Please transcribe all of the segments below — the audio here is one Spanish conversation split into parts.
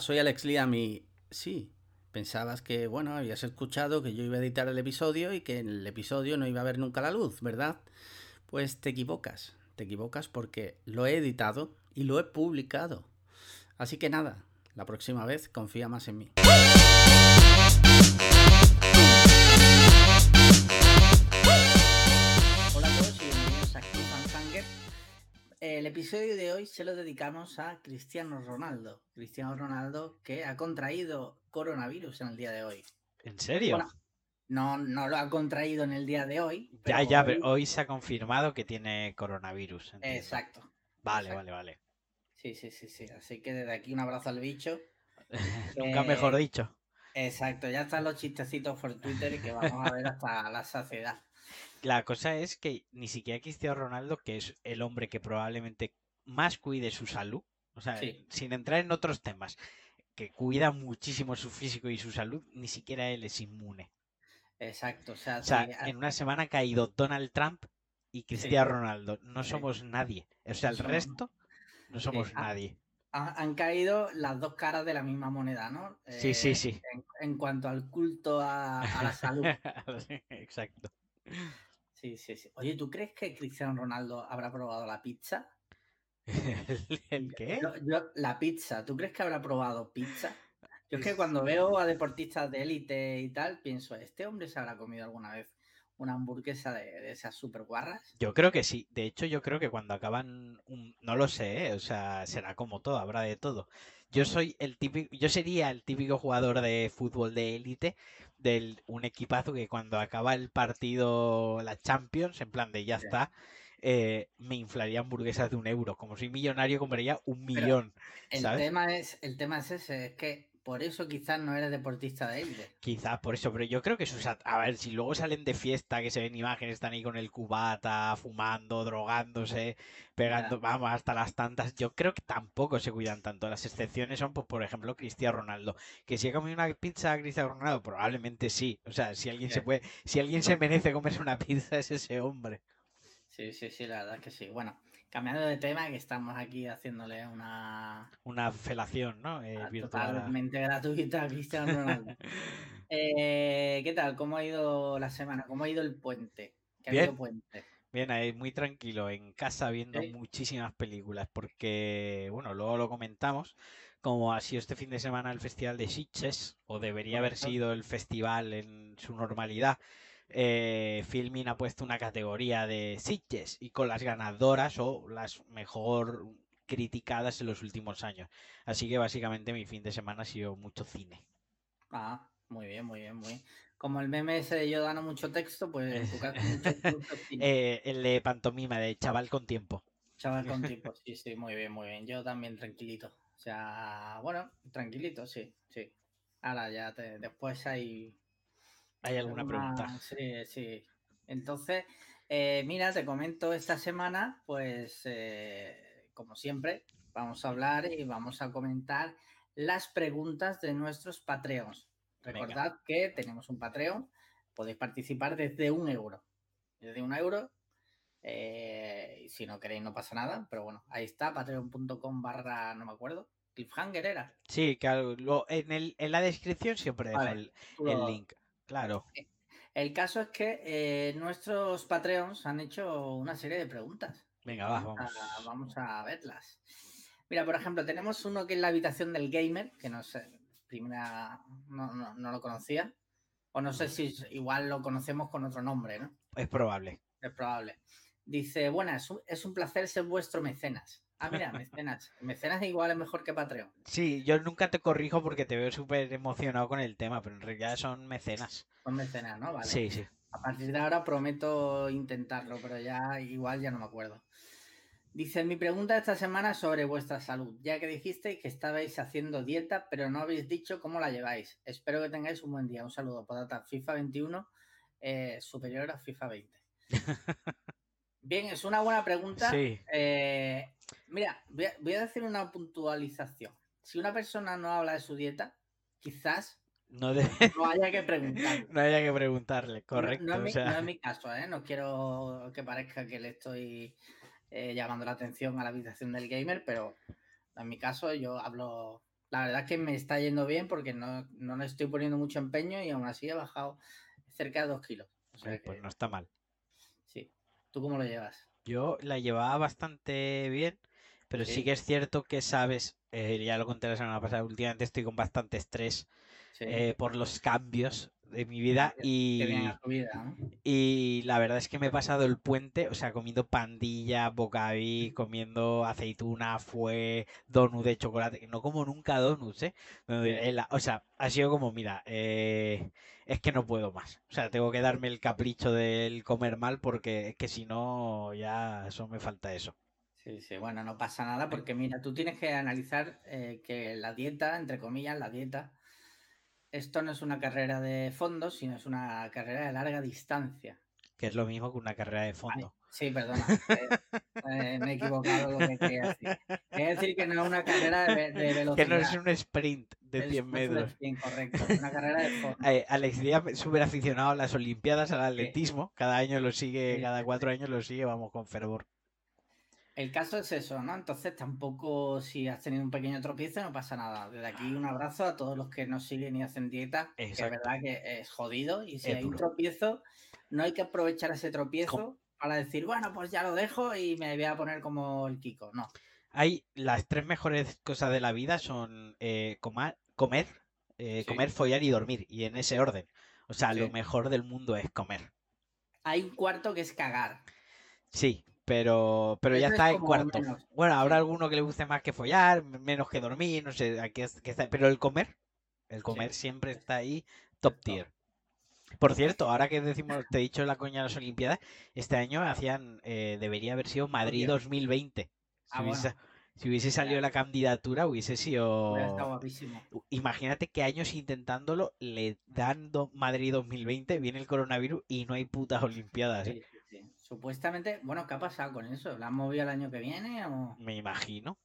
Soy Alex Liam y sí, pensabas que, bueno, habías escuchado que yo iba a editar el episodio y que en el episodio no iba a ver nunca la luz, ¿verdad? Pues te equivocas, te equivocas porque lo he editado y lo he publicado. Así que nada, la próxima vez confía más en mí. El episodio de hoy se lo dedicamos a Cristiano Ronaldo. Cristiano Ronaldo que ha contraído coronavirus en el día de hoy. ¿En serio? Bueno, no, no lo ha contraído en el día de hoy. ya, ya, pero hoy se ha confirmado que tiene coronavirus. entiendo. Exacto. Vale, exacto. vale, vale. Sí, sí, sí, sí. Así que desde aquí un abrazo al bicho. Nunca Eh, mejor dicho. Exacto, ya están los chistecitos por Twitter que vamos a ver hasta la saciedad. La cosa es que ni siquiera Cristiano Ronaldo, que es el hombre que probablemente más cuide su salud, o sea, Sí. sin entrar en otros temas, que cuida muchísimo su físico y su salud, ni siquiera él es inmune. Exacto, o sea, O sea, sí, a- en una semana ha caído Donald Trump y Cristiano Sí. Ronaldo. No somos nadie. O sea, el resto no somos nadie. han, han caído las dos caras de la misma moneda, ¿no? Sí, sí, Eh, sí. En, en cuanto al culto a, a la salud. Exacto. Sí, sí, sí. Oye, ¿tú crees que Cristiano Ronaldo habrá probado la pizza? ¿El, el qué? Yo- yo- la pizza, ¿tú crees que habrá probado pizza? Yo es que cuando veo a deportistas de élite y tal, pienso, ¿este hombre se habrá comido alguna vez una hamburguesa de, de esas super guarras? Yo creo que sí. De hecho, yo creo que cuando acaban un... No lo sé, ¿eh? O sea, será como todo, habrá de todo. Yo soy el típico... Yo sería el típico jugador de fútbol de élite del un equipazo que cuando acaba el partido, la Champions, en plan de ya Sí. está, eh, me inflaría hamburguesas de un euro. Como soy millonario, compraría un Pero millón, El ¿sabes? tema es, el tema es ese, es que por eso quizás no eres deportista de élite. Quizás por eso, pero yo creo que sus... A ver, si luego salen de fiesta, que se ven imágenes, están ahí con el cubata, fumando, drogándose, pegando, vamos, hasta las tantas, yo creo que tampoco se cuidan tanto. Las excepciones son, pues, por ejemplo, Cristiano Ronaldo. Que si ha comido una pizza a Cristiano Ronaldo, probablemente sí. O sea, si alguien se puede, si alguien se merece comerse una pizza es ese hombre. Sí, sí, sí, la verdad es que sí. Bueno, cambiando de tema, que estamos aquí haciéndole una Una felación, ¿no? Eh, a- virtual. totalmente gratuita a Cristiano Ronaldo. Eh, ¿qué tal? ¿Cómo ha ido la semana? ¿Cómo ha ido el puente? Que ha habido Bien. puente. Bien, ahí muy tranquilo, en casa viendo Sí. muchísimas películas, porque, bueno, luego lo comentamos, como ha sido este fin de semana el Festival de Sitges, o debería haber sido el festival en su normalidad, eh, Filmin ha puesto una categoría de Sitges y con las ganadoras o las mejor criticadas en los últimos años. Así que básicamente mi fin de semana ha sido mucho cine. Ah, muy bien, muy bien, muy bien. Como el meme ese de yo dando mucho texto, pues mucho, mucho. Eh, el de pantomima, de chaval con tiempo. Chaval con tiempo, sí, sí, muy bien, muy bien. Yo también tranquilito. O sea, bueno, tranquilito, sí, sí. Ahora ya te- después hay ¿Hay alguna pregunta? Sí, sí. Entonces, eh, mira, te comento esta semana, pues, eh, como siempre, vamos a hablar y vamos a comentar las preguntas de nuestros Patreons. Venga. Recordad que tenemos un Patreon, podéis participar desde un euro. Desde un euro. eh, si no queréis, no pasa nada, pero bueno, ahí está, patreon.com barra, no me acuerdo, cliffhanger era. Sí, claro. lo- en, el, en la descripción siempre dejo Vale, el, link. Claro. El caso es que eh, nuestros Patreons han hecho una serie de preguntas. Venga, va, Vamos vamos. a, vamos a verlas. Mira, por ejemplo, tenemos uno que es la habitación del gamer, que no sé, primera no, no, no lo conocía. O no sé si igual lo conocemos con otro nombre, ¿no? Es probable. Es probable. Dice, buenas, es un placer ser vuestro mecenas. Ah, mira, mecenas. Mecenas igual es mejor que Patreon. Sí, yo nunca te corrijo porque te veo súper emocionado con el tema, pero en realidad son mecenas. Son mecenas, ¿no? Vale. Sí, sí. A partir de ahora prometo intentarlo, pero ya igual ya no me acuerdo. Dice, mi pregunta esta semana es sobre vuestra salud, ya que dijisteis que estabais haciendo dieta, pero no habéis dicho cómo la lleváis. Espero que tengáis un buen día. Un saludo, Podata. FIFA 21 eh, superior a FIFA 20. Bien, es una buena pregunta. Sí. Eh, mira, voy a, voy a decir una puntualización. Si una persona no habla de su dieta, quizás No, de- no haya que preguntar. no haya que preguntarle, correcto. No, es o mi, sea, no es mi caso, ¿eh? No quiero que parezca que le estoy eh, llamando la atención a la habitación del gamer, pero en mi caso yo hablo, La verdad es que me está yendo bien porque no, no le estoy poniendo mucho empeño y aún así he bajado cerca de dos kilos. Pues no está mal. Sí. ¿Tú cómo lo llevas? Yo la llevaba bastante bien, pero sí, que es cierto que sabes, eh, ya lo conté la semana pasada, últimamente estoy con bastante estrés eh, por los cambios de mi vida y, y la verdad es que me he pasado el puente, o sea, comiendo pandilla, bocaví, comiendo aceituna, fue donut de chocolate, no como nunca donuts, ¿eh? O sea, ha sido como, mira, eh, es que no puedo más, o sea, tengo que darme el capricho del comer mal porque es que si no, ya eso me falta eso. Sí, sí, bueno, no pasa nada porque mira, tú tienes que analizar eh, que la dieta, entre comillas, la dieta, esto no es una carrera de fondo, sino es una carrera de larga distancia. Que es lo mismo que una carrera de fondo. sí, perdona. Eh, eh, me he equivocado lo que quería decir. Quiere decir que no es una carrera de, velocidad. Que no es un sprint de 100 metros. Incorrecto, una carrera de fondo. Alex Díaz, súper aficionado a las Olimpiadas, al atletismo. Cada año lo sigue, cada cuatro años lo sigue, vamos, con fervor. El caso es eso, ¿no? Entonces tampoco si has tenido un pequeño tropiezo no pasa nada. Desde aquí un abrazo a todos los que no siguen y hacen dieta, que es verdad que es jodido y si hay un tropiezo no hay que aprovechar ese tropiezo para decir, bueno, pues ya lo dejo y me voy a poner como el Kiko, no. Hay las tres mejores cosas de la vida son eh, comer, comer, eh, comer, follar y dormir y en ese orden. O sea, lo mejor del mundo es comer. Hay un cuarto que es cagar. Sí, pero, pero ya está en cuarto. Bueno, habrá alguno que le guste más que follar, menos que dormir, no sé, aquí está, pero el comer, el comer siempre está ahí top tier. Por cierto, ahora que decimos, te he dicho la coña de las Olimpiadas, este año hacían, eh, debería haber sido Madrid 2020. Ah, si, hubiese, salido la candidatura, hubiese sido. Imagínate que años intentándolo, le dando Madrid 2020, viene el coronavirus y no hay putas Olimpiadas. ¿eh? Supuestamente, bueno, ¿qué ha pasado con eso? ¿La han movido el año que viene o...? Me imagino.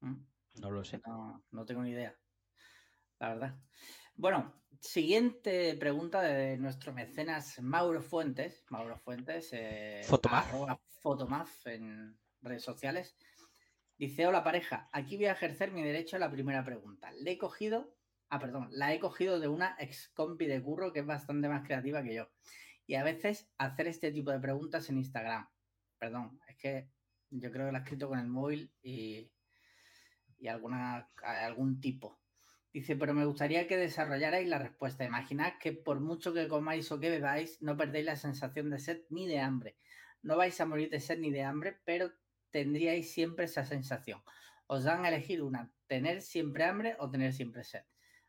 ¿Mm? No lo sé. No, tengo ni idea. La verdad. Bueno, siguiente pregunta de nuestro mecenas Mauro Fuentes. Mauro Fuentes. Eh, Fotomaf. en redes sociales. Dice, hola pareja, aquí voy a ejercer mi derecho a la primera pregunta. Le he cogido, ah, perdón, la he cogido de una ex compi de curro que es bastante más creativa que yo y a veces hacer este tipo de preguntas en Instagram. Perdón, es que yo creo que lo ha escrito con el móvil y, y alguna, algún tipo. Dice, pero me gustaría que desarrollarais la respuesta. Imaginad que por mucho que comáis o que bebáis, no perdéis la sensación de sed ni de hambre. No vais a morir de sed ni de hambre, pero tendríais siempre esa sensación. Os dan a elegir una, tener siempre hambre o tener siempre sed.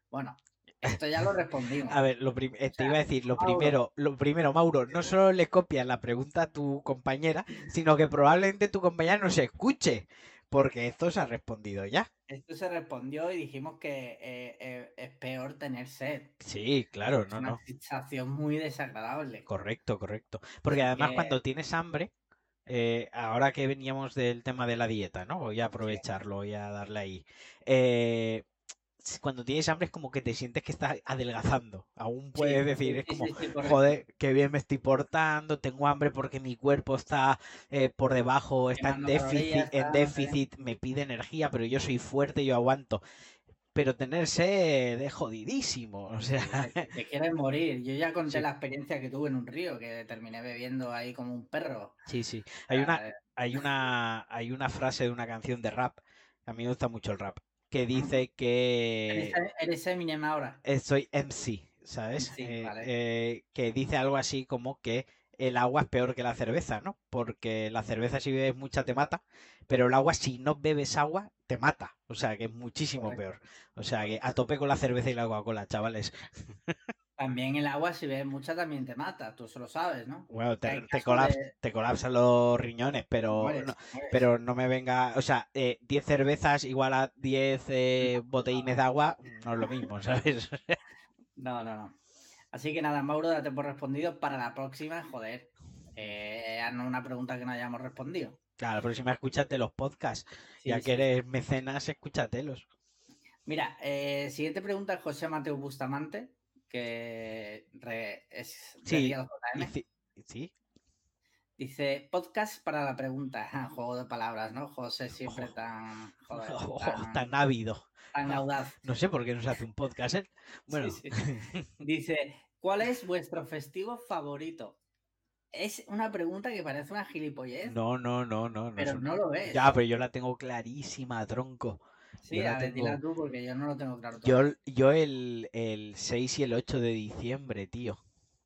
Bueno, esto ya lo respondimos. A ver, lo eh, te iba a decir, lo primero, lo primero, Mauro, no solo le copias la pregunta a tu compañera, sino que probablemente tu compañera no se escuche, porque esto se ha respondido ya. Esto se respondió y dijimos que eh, eh, es peor tener sed. Sí, claro, es no, una sensación muy desagradable. Correcto, correcto. Porque además cuando tienes hambre, ahora que veníamos del tema de la dieta, ¿no? Voy a aprovecharlo, voy a darle ahí. Eh, cuando tienes hambre es como que te sientes que estás adelgazando. Aún puedes decir, es como, joder, qué bien me estoy portando, tengo hambre porque mi cuerpo está eh, por debajo, está en déficit, en déficit, me pide energía, pero yo soy fuerte, yo aguanto. Pero tenerse de jodidísimo, o sea... Te, quieres morir. Yo ya conté la experiencia que tuve en un río, que terminé bebiendo ahí como un perro. Sí, sí. Hay una, hay una, hay una frase de una canción de rap, a mí me gusta mucho el rap, que dice que... Eres, Eminem ahora. Eh, soy MC, ¿sabes? Eh, eh, que dice algo así como que el agua es peor que la cerveza, ¿no? Porque la cerveza si bebes mucha te mata, pero el agua si no bebes agua te mata. O sea que es muchísimo peor. O sea que a tope con la cerveza y la Coca-Cola, chavales. También el agua, si bebes mucha, también te mata, tú solo sabes, ¿no? Bueno, te, te, colapsan los riñones, pero, no, pero no me venga, o sea, 10 eh, cervezas igual a 10 eh, botellines de agua, no es lo mismo, ¿sabes? no, no, no. Así que nada, Mauro, date por respondido. Para la próxima, joder, eh, una pregunta que no hayamos respondido. Claro, la próxima escúchate los podcasts. ya que eres mecenas, escúchatelos. Mira, eh, siguiente pregunta, José Mateo Bustamante que es sí, sí. Dice, podcast para la pregunta. juego de palabras, ¿no? José siempre tan... Joder, tan, ávido. Tan audaz. No sé por qué no se hace un podcast. ¿eh? Bueno, Sí. Dice, ¿cuál es vuestro festivo favorito? Es una pregunta que parece una gilipollez, no, no, no, no. no es pero no lo es. Ya, pero yo la tengo clarísima, tronco. Sí, yo a ver, tengo- dila tú porque yo no lo tengo claro todo. Yo, yo el, el 6 y el 8 de diciembre, tío.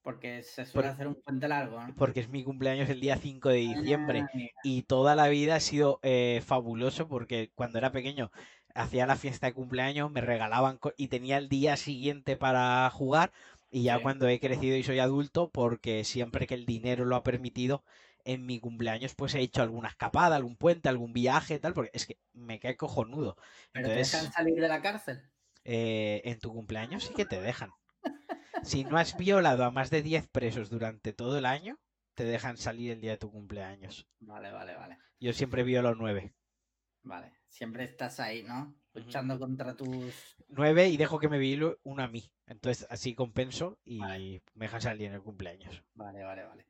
Porque se suele Por- hacer un puente largo, ¿no? Porque es mi cumpleaños el día 5 de diciembre. Ah. Y toda la vida ha sido eh, fabuloso porque cuando era pequeño hacía la fiesta de cumpleaños, me regalaban y tenía el día siguiente para jugar. Y ya Sí. cuando he crecido y soy adulto, porque siempre que el dinero lo ha permitido, en mi cumpleaños pues he hecho alguna escapada, algún puente, algún viaje, tal, porque es que me cae cojonudo. ¿Pero te Entonces, dejan salir de la cárcel? eh, en tu cumpleaños sí que te dejan. Si no has violado a más de 10 presos durante todo el año, te dejan salir el día de tu cumpleaños. Vale, vale, vale. Yo siempre violo 9. Vale. Siempre estás ahí, ¿no? Luchando contra tus... 9 y dejo que me viole uno a mí. Entonces así compenso y Vale. me dejan salir en el cumpleaños. Vale, vale, vale.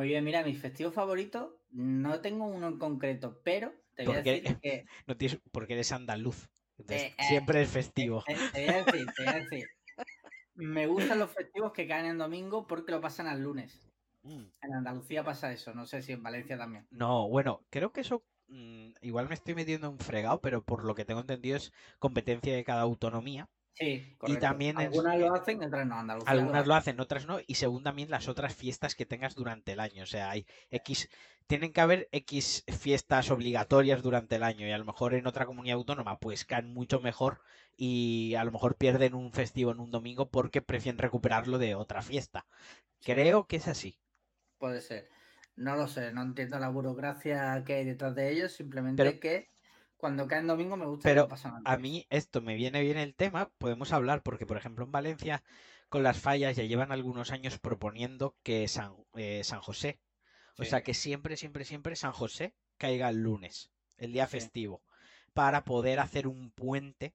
Muy bien, mira, mi festivo favorito, no tengo uno en concreto, pero te voy a decir que... No tienes, porque eres andaluz. Entonces Eh, eh, siempre es festivo. Te, te voy a decir, te voy a decir. Me gustan los festivos que caen en domingo porque lo pasan al lunes. Mm. En Andalucía pasa eso, no sé si en Valencia también. No, bueno, creo que eso mm, igual me estoy metiendo en un fregado, pero por lo que tengo entendido es competencia de cada autonomía. Sí, correcto. también es- Algunas lo hacen, otras no. Andalucía Algunas lo hace. hacen, otras no, y según también las otras fiestas que tengas durante el año. O sea, hay X, tienen que haber X fiestas obligatorias durante el año, y a lo mejor en otra comunidad autónoma pues caen mucho mejor y a lo mejor pierden un festivo en un domingo porque prefieren recuperarlo de otra fiesta. Creo que es así. Puede ser. No lo sé, no entiendo la burocracia que hay detrás de ellos, simplemente Pero- que cuando cae en domingo me gusta Pero que lo pasan A mí esto me viene bien el tema, podemos hablar, porque por ejemplo en Valencia con las fallas ya llevan algunos años proponiendo que San, eh, San José, o sea que siempre, siempre, siempre San José caiga el lunes, el día Sí. festivo, para poder hacer un puente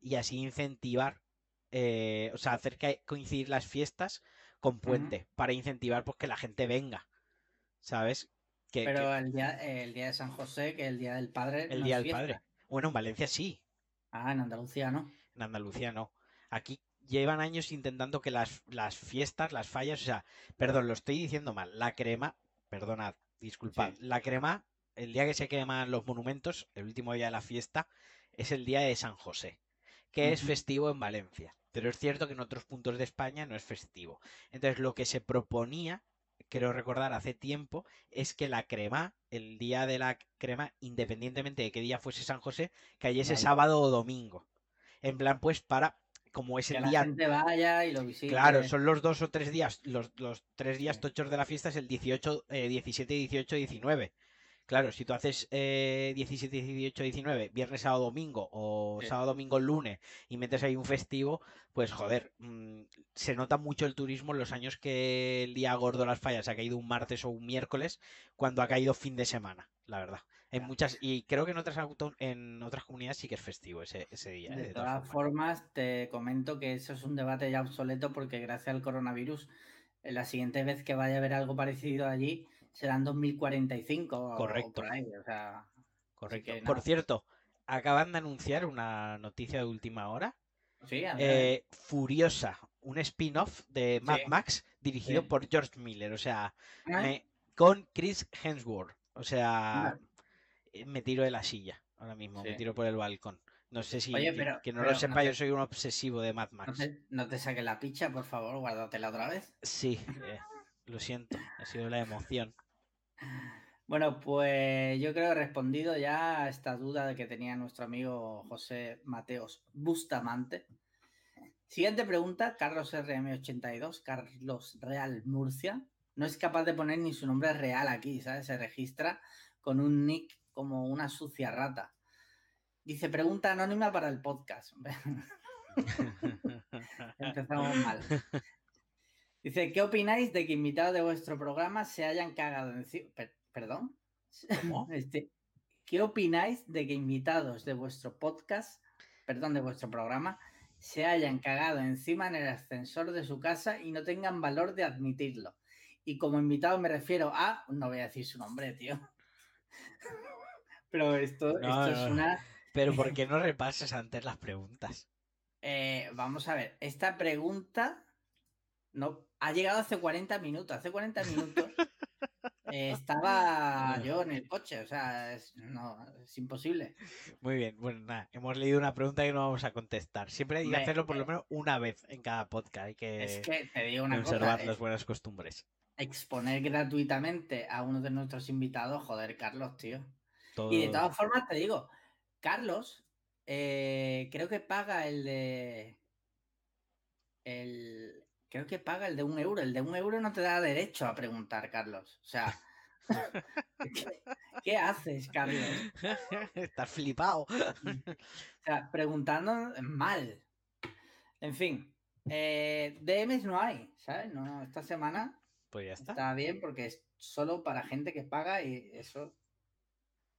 y así incentivar, eh, o sea, hacer que coincidir las fiestas con puente, para incentivar pues que la gente venga, ¿sabes? Que, que Pero el día, el día de San José, que es el día del padre. el no día del padre. Bueno, en Valencia sí, Ah, en Andalucía no. En Andalucía no. Aquí llevan años intentando que las, las fiestas, las fallas, o sea, perdón, lo estoy diciendo mal. La crema, perdonad, disculpad. Sí. La crema, el día que se queman los monumentos, el último día de la fiesta, es el día de San José, que es festivo en Valencia. Pero es cierto que en otros puntos de España no es festivo. Entonces, lo que se proponía, quiero recordar hace tiempo, es que la crema, el día de la crema, independientemente de qué día fuese San José, cayese Vale. sábado o domingo. En plan, pues para, como es Que el la día gente vaya y lo visite. Claro, son los dos o tres días, los, los tres días tochos de la fiesta es el 18, eh, 17, 18, 19. Claro, si tú haces eh, 17, 18, 19, viernes, sábado, domingo, o Sí. sábado, domingo, lunes, y metes ahí un festivo, pues joder, mm, se nota mucho el turismo en los años que el día gordo las fallas ha caído un martes o un miércoles, cuando ha caído fin de semana, la verdad. En muchas, y creo que en otras auto- en otras comunidades sí que es festivo ese, ese día. eh, De de todas formas, te comento que eso es un debate ya obsoleto porque gracias al coronavirus, eh, la siguiente vez que vaya a haber algo parecido allí será en 2045 o- o Correcto. por ahí. O sea, Correcto. que Por cierto, acaban de anunciar una noticia de última hora. sí, eh, Furiosa, un spin-off de Mad Sí. Max dirigido Sí. por George Miller. O sea, me- con Chris Hemsworth. O sea, Anda. eh, me tiro de la silla ahora mismo, me tiro por el balcón. No sé si Oye, que- pero- que no pero lo no sepa, te- yo soy un obsesivo de Mad no, Max. te, no te saques la picha, por favor, guárdatela otra vez. Sí, eh, lo siento, ha sido la emoción. Bueno, pues yo creo que he respondido ya a esta duda que tenía nuestro amigo José Mateos Bustamante. Siguiente pregunta, Carlos RM82, Carlos Real Murcia. No es capaz de poner ni su nombre real aquí, ¿sabes? Se registra con un nick como una sucia rata. Dice, pregunta anónima para el podcast. Empezamos mal. Dice, ¿qué opináis de que invitados de vuestro programa se hayan cagado encima? ¿Perdón? ¿Cómo? Este, ¿Qué opináis de que invitados de vuestro podcast, perdón, de vuestro programa, se hayan cagado encima en el ascensor de su casa y no tengan valor de admitirlo? Y como invitado me refiero a, no voy a decir su nombre, tío. Pero esto, No, esto es una... Pero ¿por qué no repasas antes las preguntas? Eh, vamos a ver, esta pregunta no ha llegado hace 40 minutos. Hace 40 minutos eh, estaba yo en el coche, o sea, es, no, es imposible. Muy bien, bueno, nada, hemos leído una pregunta que no vamos a contestar. Siempre hay que Me- hacerlo por lo menos una vez en cada podcast. Hay que Es que te digo una conservar cosa, las buenas costumbres. exponer gratuitamente a uno de nuestros invitados, joder, Carlos, tío. Todo... Y de todas formas te digo, Carlos, eh, creo que paga el de. El. Creo que paga el de un euro. El de un euro no te da derecho a preguntar, Carlos. O sea. ¿qué, qué haces, Carlos? Estás flipado. O sea, preguntando mal. En fin. eh, DMs no hay, ¿sabes? No, esta semana Pues ya está. está bien porque es solo para gente que paga y eso.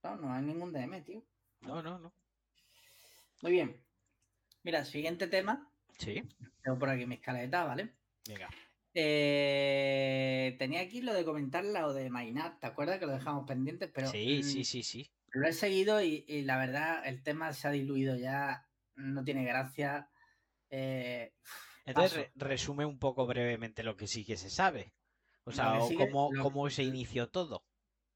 No, no hay ningún DM, tío. No, no, no. Muy bien. Mira, siguiente tema. Sí, Tengo por aquí mi escaleta, ¿vale? venga. Eh, tenía aquí lo de comentar lo de Mainat, ¿te acuerdas que lo dejamos pendiente? Pero sí, mm, sí, sí, sí. lo he seguido y, y la verdad el tema se ha diluido ya, no tiene gracia. eh, Entonces, re- resume un poco brevemente lo que sí que se sabe. O sea, o cómo, lo- cómo se inició todo.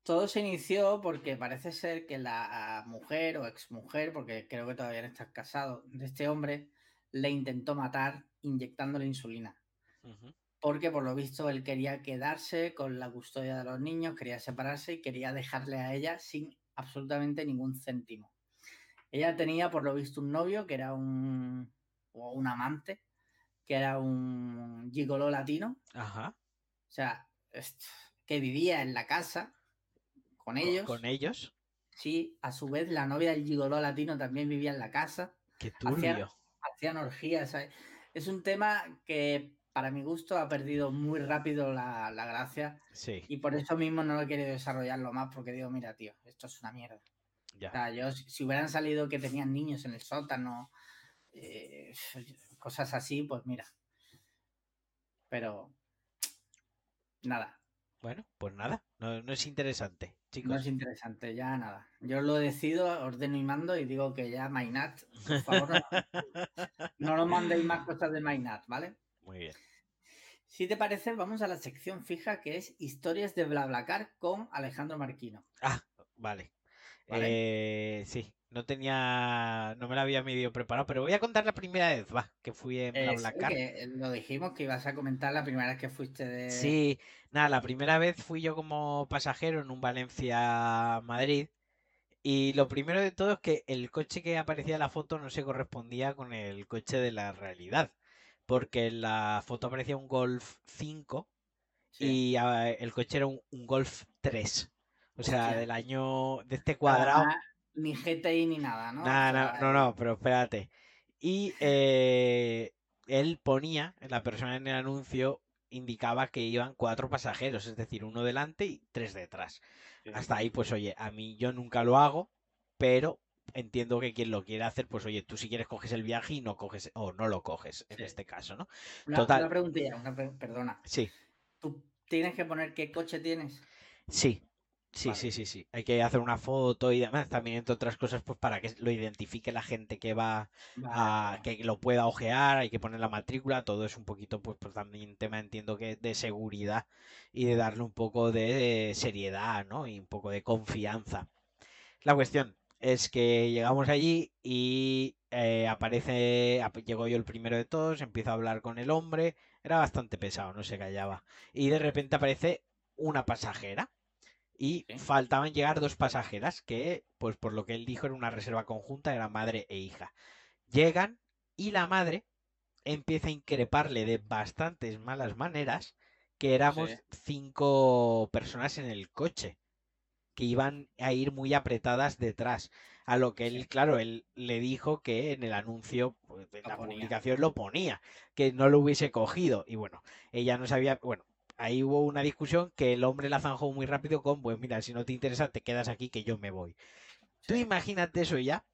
todo se inició porque parece ser que la mujer o exmujer, porque creo que todavía no estás casado, de este hombre le intentó matar inyectándole insulina. Porque por lo visto él quería quedarse con la custodia de los niños, quería separarse y quería dejarle a ella sin absolutamente ningún céntimo. Ella tenía por lo visto un novio que era un o un amante, que era un gigoló latino, Ajá. o sea, que vivía en la casa con co- ellos. Con ellos. Sí, a su vez la novia del gigoló latino también vivía en la casa. Qué turbio. Hacían orgías. Es un tema que para mi gusto ha perdido muy rápido la, la gracia Sí, y por eso mismo no lo he querido desarrollarlo más porque digo, mira, tío, esto es una mierda. O ya. sea, yo si si hubieran salido que tenían niños en el sótano, eh, cosas así, pues mira. Pero nada, Bueno, pues nada. No, no es interesante, no es interesante, ya nada. Yo lo decido, ordeno y mando y digo que ya Mainat, por favor, no, no nos mandéis más cosas de Mainat, ¿vale? Muy bien. Si te parece, vamos a la sección fija que es Historias de BlaBlaCar con Alejandro Marquino. Ah, vale. Vale. Eh, sí, no tenía. No me la había medio preparado, pero voy a contar la primera vez, va, que fui en Eh, BlaBlaCar. lo dijimos que ibas a comentar la primera vez que fuiste de. Sí, nada, la primera vez fui yo como pasajero en un Valencia-Madrid. Y lo primero de todo es que el coche que aparecía en la foto no se correspondía con el coche de la realidad. Porque en la foto aparecía un Golf 5 Sí. y ah, el coche era un, un Golf 3. O sea, del año de este cuadrado. Ni GTI ni nada, ¿no? Sea, no, no, no, pero espérate. Y eh, él ponía, la persona en el anuncio indicaba que iban cuatro pasajeros, es decir, uno delante y tres detrás. sí. Hasta ahí, pues oye, a mí yo nunca lo hago, pero entiendo que quien lo quiere hacer, pues oye, tú si quieres coges el viaje y no coges, o no lo coges, en Sí. este caso, ¿no? Una, total. una preguntilla, una pre- perdona. Sí, ¿Tú tienes que poner qué coche tienes? sí. Sí, Vale. sí, sí, sí. Hay que hacer una foto y demás, también entre otras cosas, pues para que lo identifique la gente que va Vale, a que lo pueda ojear, hay que poner la matrícula, todo es un poquito, pues, pues también tema entiendo que de seguridad y de darle un poco de seriedad, ¿no? Y un poco de confianza. La cuestión es que llegamos allí y eh, aparece, ap- llego yo el primero de todos, empiezo a hablar con el hombre, era bastante pesado, no se callaba. Y de repente aparece una pasajera. Y Sí. faltaban llegar dos pasajeras, que, pues por lo que él dijo, era una reserva conjunta, era madre e hija. Llegan y la madre empieza a increparle de bastantes malas maneras que éramos Sí. cinco personas en el coche, que iban a ir muy apretadas detrás. A lo que él, Sí. claro, él le dijo que en el anuncio, pues, en la ponía. publicación lo ponía, que no lo hubiese cogido. Y bueno, ella no sabía, bueno, ahí hubo una discusión que el hombre la zanjó muy rápido con, pues mira, si no te interesa, te quedas aquí que yo me voy. Tú imagínate eso ya.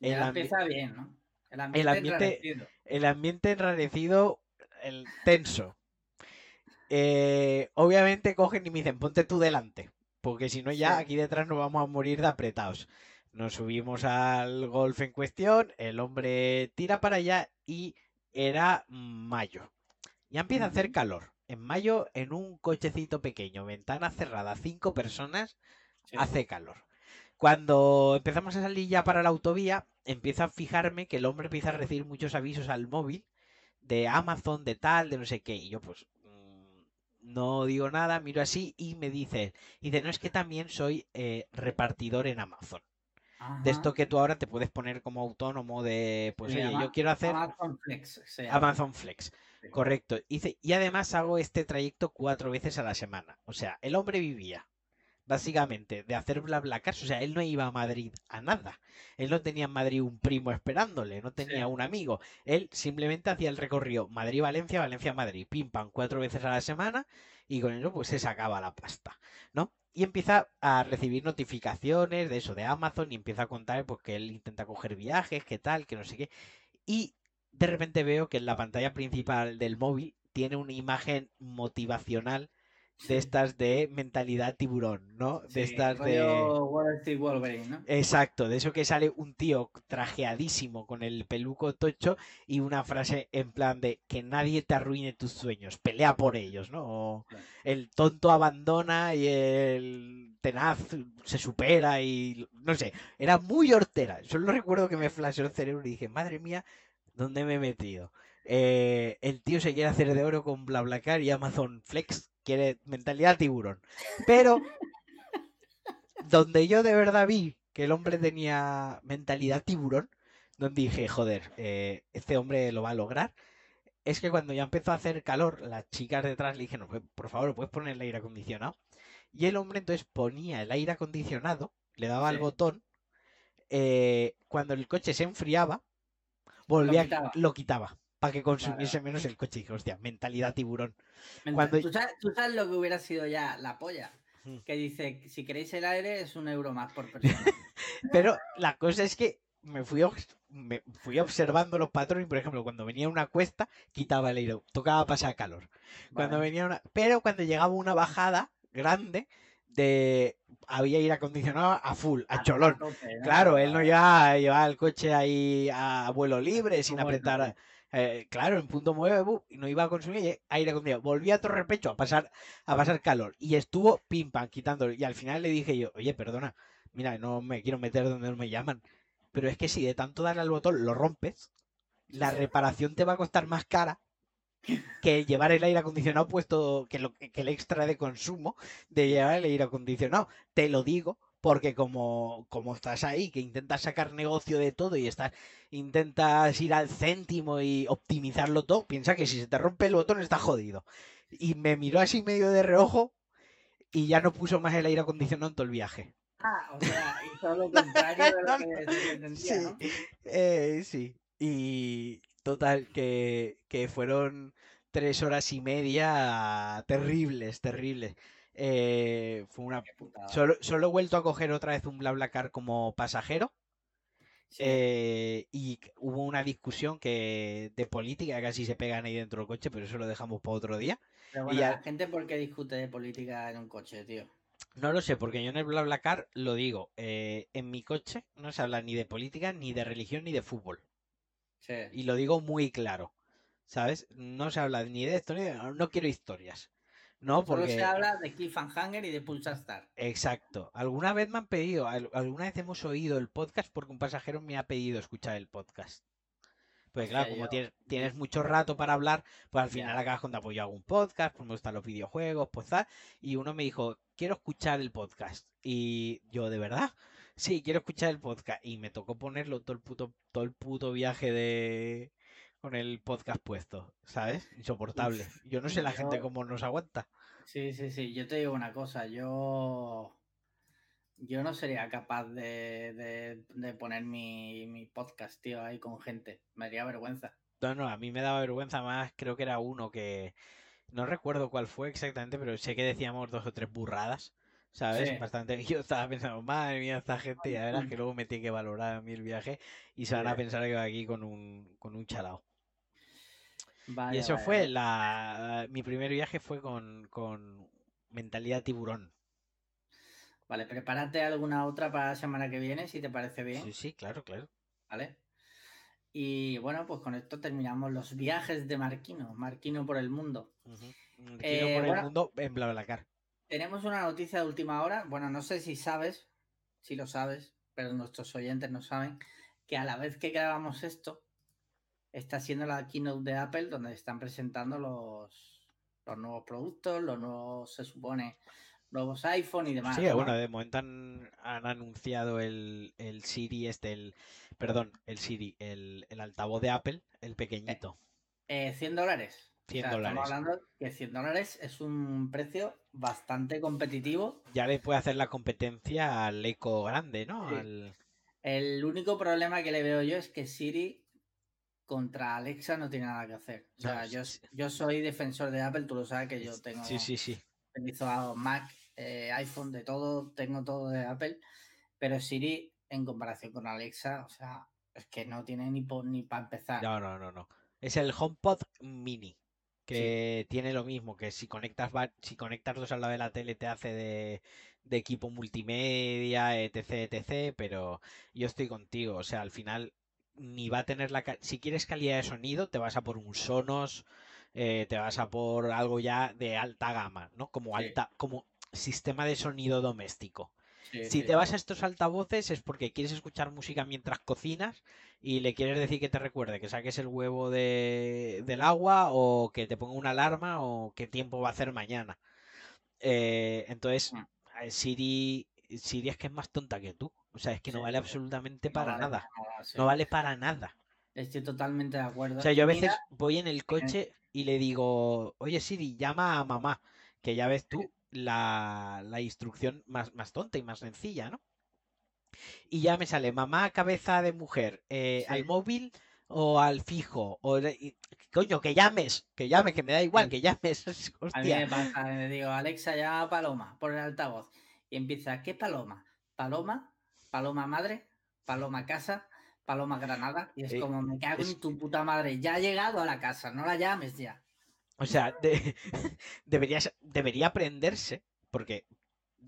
El, empieza bien, ¿no? El ambiente, ambiente- enrarecido. el ambiente enrarecido, el tenso. Eh, obviamente cogen y me dicen, ponte tú delante, porque si no ya aquí detrás nos vamos a morir de apretados. Nos subimos al golf en cuestión, el hombre tira para allá y era mayo. Ya empieza a hacer calor. En mayo, en un cochecito pequeño, ventana cerrada, cinco personas, hace calor. Cuando empezamos a salir ya para la autovía, empiezo a fijarme que el hombre empieza a recibir muchos avisos al móvil de Amazon, de tal, de no sé qué. Y yo pues mm, no digo nada, miro así y me dice, dice, no es que también soy eh, repartidor en Amazon. De esto que tú ahora te puedes poner como autónomo de, pues oye, yo quiero hacer Amazon Flex. Amazon Flex. Correcto. Dice, y además hago este trayecto cuatro veces a la semana. O sea, el hombre vivía básicamente, de hacer BlaBlaCar. O sea, él no iba a Madrid a nada. Él no tenía en Madrid un primo esperándole, no tenía un amigo. Él simplemente hacía el recorrido Madrid-Valencia, Valencia-Madrid, pim pam, cuatro veces a la semana y con eso pues se sacaba la pasta, ¿no? Y empieza a recibir notificaciones de eso, de Amazon, y empieza a contar pues, que él intenta coger viajes, qué tal, que no sé qué. Y de repente veo que en la pantalla principal del móvil tiene una imagen motivacional de estas de mentalidad tiburón, ¿no? De estas de. ¿no? Exacto, de eso que sale un tío trajeadísimo con el peluco tocho y una frase en plan de que nadie te arruine tus sueños, pelea por ellos, ¿no? O el tonto abandona y el tenaz se supera y no sé, era muy hortera. Solo recuerdo que me flasheó el cerebro y dije, madre mía, ¿dónde me he metido? Eh, el tío se quiere hacer de oro con BlaBlaCar y Amazon Flex quiere mentalidad tiburón. Pero donde yo de verdad vi que el hombre tenía mentalidad tiburón, donde dije, joder, eh, este hombre lo va a lograr, es que cuando ya empezó a hacer calor, las chicas detrás le dijeron, por favor, ¿puedes poner el aire acondicionado? Y el hombre entonces ponía el aire acondicionado, le daba el botón, eh, cuando el coche se enfriaba, volvía, lo quitaba para que consumiese menos el coche. Y hostia, mentalidad tiburón. Cuando... ¿Tú, sabes, lo que hubiera sido ya la polla? Que dice, si queréis el aire es un euro más por persona. Pero la cosa es que me fui, me fui observando los patrones, por ejemplo, cuando venía una cuesta, quitaba el aire, tocaba pasar calor. Cuando venía una... Pero cuando llegaba una bajada grande, de había aire acondicionado a full, a, cholón. Claro, él no iba a llevar el coche ahí a vuelo libre, sin apretar. Eh, claro, en punto mueve, y no iba a consumir aire acondicionado. Volví a torre pecho a pasar, a pasar calor. Y estuvo pim pam quitándolo. Y al final le dije yo, oye, perdona, mira, no me quiero meter donde no me llaman. Pero es que si de tanto darle al botón lo rompes, la reparación te va a costar más cara que llevar el aire acondicionado puesto, que, lo, que el extra de consumo de llevar el aire acondicionado. Te lo digo porque como, como estás ahí, que intentas sacar negocio de todo y estás, intentas ir al céntimo y optimizarlo todo, piensa que si se te rompe el botón está jodido. Y me miró así medio de reojo y ya no puso más el aire acondicionado en todo el viaje. Ah, o sea, hizo lo contrario de lo que se entendía, ¿no? Eh, sí, y total, que, que fueron tres horas y media terribles, terribles. Eh, fue una. Solo, solo, he vuelto a coger otra vez un BlaBlaCar como pasajero. Eh, y hubo una discusión que de política casi se pegan ahí dentro del coche, pero eso lo dejamos para otro día. Pero bueno, la gente por qué discute de política en un coche, tío. No lo sé, porque yo en el BlaBlaCar lo digo. Eh, en mi coche no se habla ni de política, ni de religión, ni de fútbol. Y lo digo muy claro. ¿Sabes? No se habla ni de esto, ni de... No quiero historias. No, porque... Solo se habla de Cliffhanger y de Pulsar Exacto. Alguna vez me han pedido, alguna vez hemos oído el podcast porque un pasajero me ha pedido escuchar el podcast. Pues claro, como tienes, mucho rato para hablar, pues al final acabas con pues yo hago un podcast, pues me gustan los videojuegos, pues tal. Y uno me dijo, quiero escuchar el podcast. Y yo, ¿de verdad? Sí, quiero escuchar el podcast. Y me tocó ponerlo todo el puto, todo el puto viaje de, con el podcast puesto, ¿sabes? Insoportable. Yo no sé la gente cómo nos aguanta. Sí, sí, sí. Yo te digo una cosa, yo yo no sería capaz de, poner mi, podcast, tío, ahí con gente. Me daría vergüenza. No, no, a mí me daba vergüenza más, creo que era uno que no recuerdo cuál fue exactamente, pero sé que decíamos dos o tres burradas. ¿Sabes? Bastante. Yo estaba pensando, madre mía, esta gente, ya verás que luego me tiene que valorar a mí el viaje y se van a pensar que va aquí con un, con un chalao y eso fue la. Mi primer viaje fue con, mentalidad tiburón. Vale, prepárate alguna otra para la semana que viene, si te parece bien. Sí, sí, claro, claro. Vale. Y bueno, pues con esto terminamos los viajes de Marquino, Marquino por el mundo. Marquino eh, por el mundo en BlaBlaCar. Tenemos una noticia de última hora. Bueno, no sé si sabes, si lo sabes, pero nuestros oyentes no saben, que a la vez que grabamos esto, está siendo la keynote de Apple donde están presentando los, los nuevos productos, los nuevos, se supone, nuevos iPhone y demás. Sí, bueno, de momento han, anunciado el, el, Siri, este, el, perdón, el Siri, el, altavoz de Apple, el pequeñito. Eh, 100 dólares. 100 dólares. Estamos hablando que 100 dólares es un precio bastante competitivo. Ya le puede hacer la competencia al Eco grande, ¿no? El único problema que le veo yo es que Siri contra Alexa no tiene nada que hacer. O sea, yo, yo soy defensor de Apple, tú lo sabes que yo tengo. Sí, sí, sí. a Mac, eh, iPhone, de todo, tengo todo de Apple. Pero Siri, en comparación con Alexa, o sea, es que no tiene ni, ni para empezar. No, no, no, no. Es el HomePod Mini que tiene lo mismo, que si conectas si conectas dos al lado de la tele te hace de, de, equipo multimedia, etc, etc, pero yo estoy contigo, o sea, al final ni va a tener la... Si quieres calidad de sonido, te vas a por un Sonos, eh, te vas a por algo ya de alta gama, ¿no? Como alta, como sistema de sonido doméstico. si te vas a estos altavoces es porque quieres escuchar música mientras cocinas y le quieres decir que te recuerde que saques el huevo de, del agua o que te ponga una alarma o qué tiempo va a hacer mañana. Eh, entonces, mm. eh, Siri, Siri es que es más tonta que tú. O sea, es que no vale absolutamente para nada. No vale para nada. Estoy totalmente de acuerdo. O sea, yo a veces voy en el coche y le digo, oye Siri, llama a mamá, que ya ves tú la, instrucción más, más tonta y más sencilla, ¿no? Y ya me sale mamá cabeza de mujer, eh, al móvil o al fijo, o coño, que llames, que llames, que me da igual, que llames. A mí me pasa, me digo, Alexa, llama a Paloma por el altavoz. Y empieza, ¿qué Paloma? Paloma, Paloma Madre, Paloma Casa, Paloma Granada. Y es eh, como, me cago en tu puta madre. Ya ha llegado a la casa, no la llames ya. O sea, debería aprenderse, porque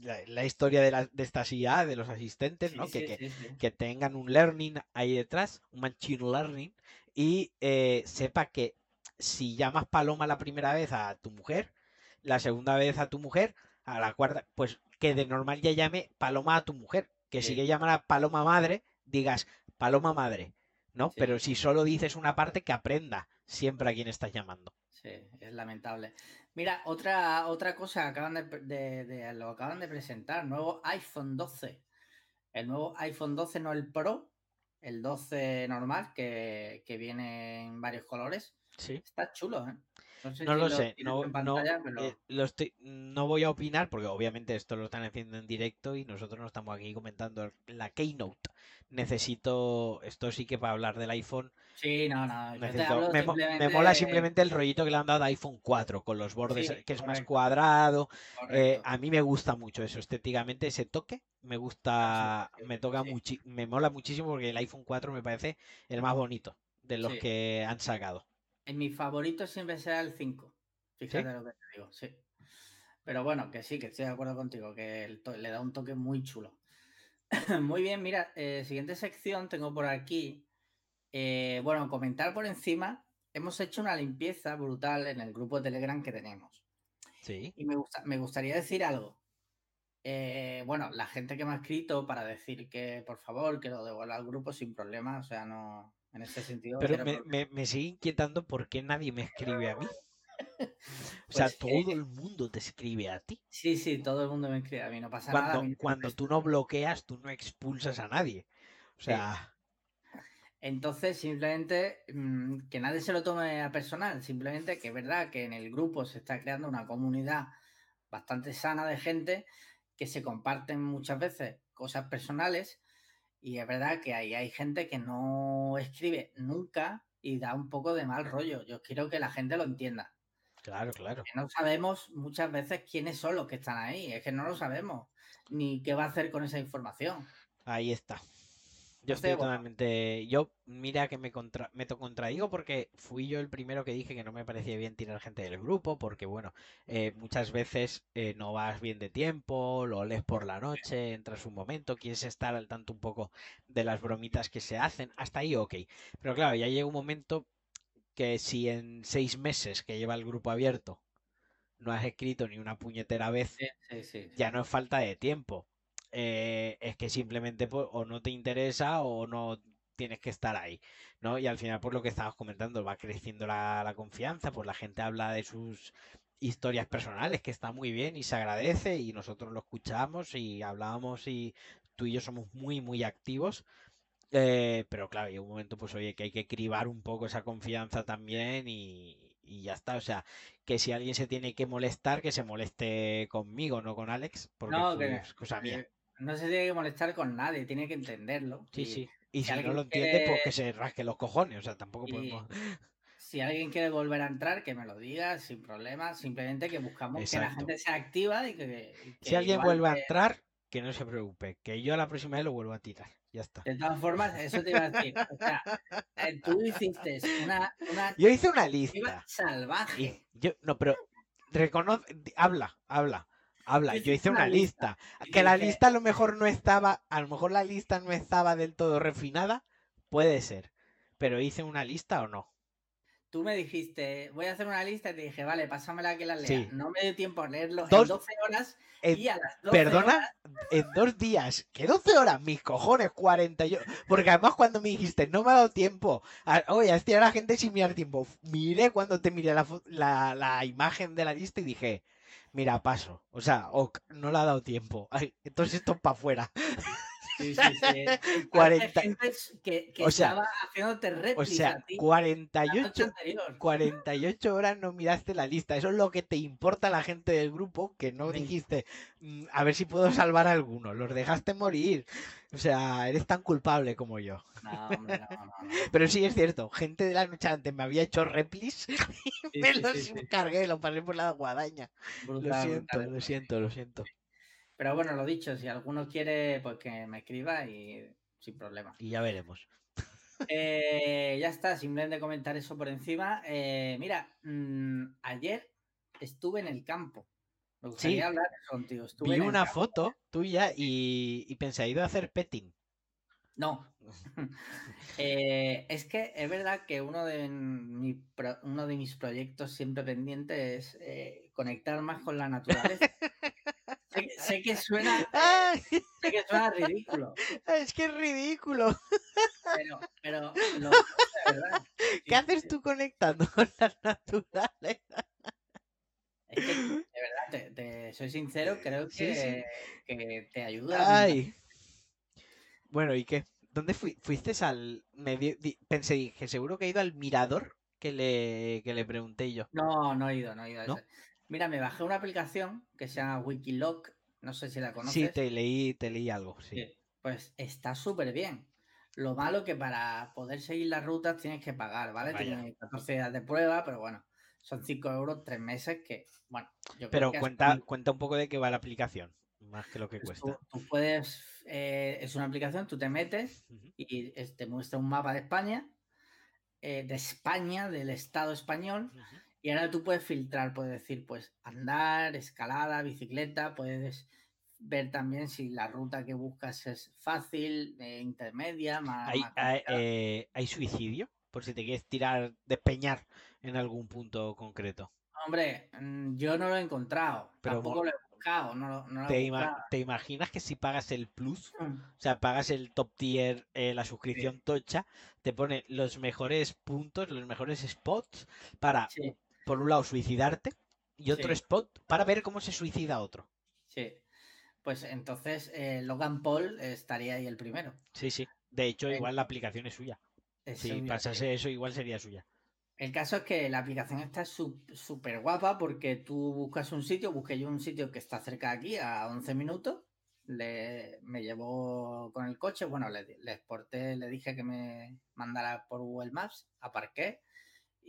la, historia de, la, de estas IA, de los asistentes, ¿no? que, que, tengan un learning ahí detrás, un machine learning, y eh, sepa que si llamas Paloma la primera vez a tu mujer, la segunda vez a tu mujer, a la cuarta, pues que de normal ya llame Paloma a tu mujer que si que llamar a paloma madre, digas paloma madre, ¿no? Pero si solo dices una parte, que aprenda siempre a quien estás llamando. Sí, es lamentable. Mira, otra, otra cosa, acaban de, lo acaban de presentar, nuevo iPhone 12. El nuevo iPhone 12, no el Pro, el 12 normal, que, que viene en varios colores. Sí. Está chulo, ¿eh? No, lo, sé, no, eh, lo estoy, no voy a opinar porque obviamente esto lo están haciendo en directo y nosotros no estamos aquí comentando la Keynote. Necesito, esto sí que para hablar del iPhone. Sí, no, no. me, mola simplemente el rollito que le han dado a iPhone 4 con los bordes que es más cuadrado. Eh, a mí me gusta mucho eso estéticamente, ese toque. Me gusta, me toca mucho, me mola muchísimo porque el iPhone 4 me parece el más bonito de los que han sacado. En mi favorito siempre será el 5. Fíjate lo que te digo, sí. Pero bueno, que sí, que estoy de acuerdo contigo, que le da un toque muy chulo. muy bien, mira, eh, siguiente sección tengo por aquí. Eh, bueno, comentar por encima. Hemos hecho una limpieza brutal en el grupo de Telegram que tenemos. Sí. Y me, gusta, me gustaría decir algo. Eh, bueno, la gente que me ha escrito para decir que por favor que lo devuelva al grupo sin problema, o sea, no, en ese sentido. Pero me, sigue inquietando por qué nadie me escribe a mí. O sea, pues, todo el mundo te escribe a ti. Sí, sí, todo el mundo me escribe a mí, no pasa nada. Cuando tú no bloqueas, tú no expulsas a nadie. O sea. Entonces, simplemente mm, que nadie se lo tome a personal, simplemente que es verdad que en el grupo se está creando una comunidad bastante sana de gente que se comparten muchas veces cosas personales y es verdad que ahí hay gente que no escribe nunca y da un poco de mal rollo. Yo quiero que la gente lo entienda. Claro, claro. no sabemos muchas veces quiénes son los que están ahí. Es que no lo sabemos. Ni qué va a hacer con esa información. Ahí está. Yo estoy totalmente. Yo, mira que me, contra... me contradigo porque fui yo el primero que dije que no me parecía bien tirar gente del grupo, porque bueno, eh, muchas veces eh, no vas bien de tiempo, lo lees por la noche, entras un momento, quieres estar al tanto un poco de las bromitas que se hacen. Hasta ahí, ok. Pero claro, ya llega un momento que si en seis meses que lleva el grupo abierto no has escrito ni una puñetera vez, ya no es falta de tiempo. Eh, es que simplemente pues, o no te interesa o no tienes que estar ahí, ¿no? Y al final, por lo que estabas comentando, va creciendo la, confianza, pues la gente habla de sus historias personales, que está muy bien y se agradece y nosotros lo escuchamos y hablábamos y tú y yo somos muy, muy activos. Eh, pero claro, hay un momento, pues oye, que hay que cribar un poco esa confianza también y, y ya está. O sea, que si alguien se tiene que molestar, que se moleste conmigo, no con Alex, porque no, es cosa mía. No se tiene que molestar con nadie, tiene que entenderlo. Sí, sí. Y si, no lo entiende, pues que se rasque los cojones. O sea, tampoco podemos. Si alguien quiere volver a entrar, que me lo diga sin problema. Simplemente que buscamos que la gente sea activa y que. si alguien vuelve a entrar, que no se preocupe. Que yo la próxima vez lo vuelvo a tirar. Ya está. De todas formas, eso te iba a decir. O sea, eh, tú hiciste una, una. Yo hice una lista. Salvaje. yo, no, pero. Reconoce. Habla, habla habla, yo hice una lista. Que la lista a lo mejor no estaba, a lo mejor la lista no estaba del todo refinada, puede ser. Pero hice una lista o no. Tú me dijiste, voy a hacer una lista y te dije, vale, pásamela que la lea. No me dio tiempo a leerlo en 12 horas y a las 12 Perdona, en dos días. ¿Qué 12 horas? Mis cojones, 40. Yo... Porque además cuando me dijiste, no me ha dado tiempo. Oye, a estirar a la gente sin mirar tiempo. Miré cuando te miré la, la imagen de la lista y dije, mira, paso. O sea, no le ha dado tiempo. entonces esto es para afuera. Sí, sí, sí. 40... Que, que o sea, estaba haciéndote O sea, 48, 48 horas no miraste la lista. Eso es lo que te importa a la gente del grupo, que no dijiste, mm, a ver si puedo salvar a alguno. Los dejaste morir. O sea, eres tan culpable como yo. No, hombre, no, no, Pero sí es cierto, gente de la noche antes me había hecho replis y me los cargué, lo pasé por la guadaña. lo siento, lo siento, lo siento. Pero bueno, lo dicho, si alguno quiere, pues que me escriba y sin problema. Y ya veremos. Eh, ya está, simplemente comentar eso por encima. Eh, mira, mm, ayer estuve en el campo. Me gustaría hablar contigo. Vi una foto tuya y, y pensé, he ido a hacer petting. No. Eh, es que es verdad que uno de, uno de mis proyectos siempre pendientes es conectar más con la naturaleza. sé, que suena, sé que suena ridículo. Es que es ridículo. Pero, pero lo, verdad. ¿Qué haces tú conectando con la naturaleza? Es que, de verdad, te, soy sincero, creo que, que te ayuda. Ay. Bueno, ¿y qué? ¿Dónde fuiste al medio? Pensé, dije, seguro que he ido al mirador que le, que le pregunté yo. No, no he ido, no he ido. Mira, me bajé una aplicación que se llama Wikiloc, no sé si la conoces. Sí, te leí, te leí algo, sí. Pues está súper bien. Lo malo que para poder seguir las rutas tienes que pagar, ¿vale? Tienes 14 días de prueba, pero bueno, son 5 euros, 3 meses que, bueno. Yo pero cuenta, cuenta un poco de qué va la aplicación, más que lo que pues cuesta. Tú, puedes, eh, es una aplicación, tú te metes y te muestra un mapa de España, eh, de España, del Estado español. Y ahora tú puedes filtrar, puedes decir, pues andar, escalada, bicicleta, puedes ver también si la ruta que buscas es fácil, eh, intermedia, más... ¿Hay, eh, ¿Hay, suicidio? Por si te quieres tirar, despeñar en algún punto concreto. Hombre, mm, yo no lo he encontrado, Pero tampoco lo he buscado. No, te, imaginas que si pagas el plus, mm. o sea, pagas el top tier, eh, la suscripción tocha, te pone los mejores puntos, los mejores spots para por un lado, suicidarte y otro spot para ver cómo se suicida otro. Sí. Pues entonces eh, Logan Paul estaría ahí el primero. Sí, sí. De hecho, igual la aplicación es suya. si pasase eso, igual sería suya. El caso es que la aplicación está súper guapa porque tú buscas un sitio, busqué yo un sitio que está cerca de aquí, a 11 minutos. Le, me llevó con el coche, bueno, le, le exporté, le dije que me mandara por Google Maps, aparqué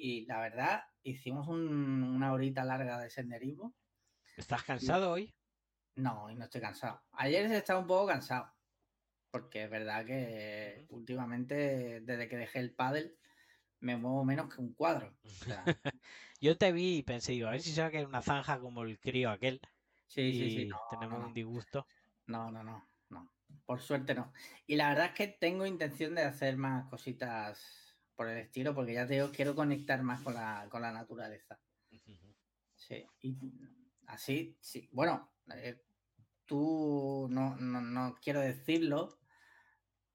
y la verdad, hicimos una horita larga de senderismo. ¿Estás cansado hoy? No, hoy no estoy cansado. Ayer estaba un poco cansado. porque es verdad que últimamente, desde que dejé el paddle, me muevo menos que un cuadro. Yo te vi y pensé, digo, a ver si se va a caer una zanja como el crío aquel. Sí, y sí, sí. tenemos un disgusto. No, no, no, no. Por suerte no. Y la verdad es que tengo intención de hacer más cositas por el estilo, porque ya te digo, quiero conectar más con la, con la naturaleza. Sí. Y así, sí. Bueno, eh, tú no, no, no quiero decirlo,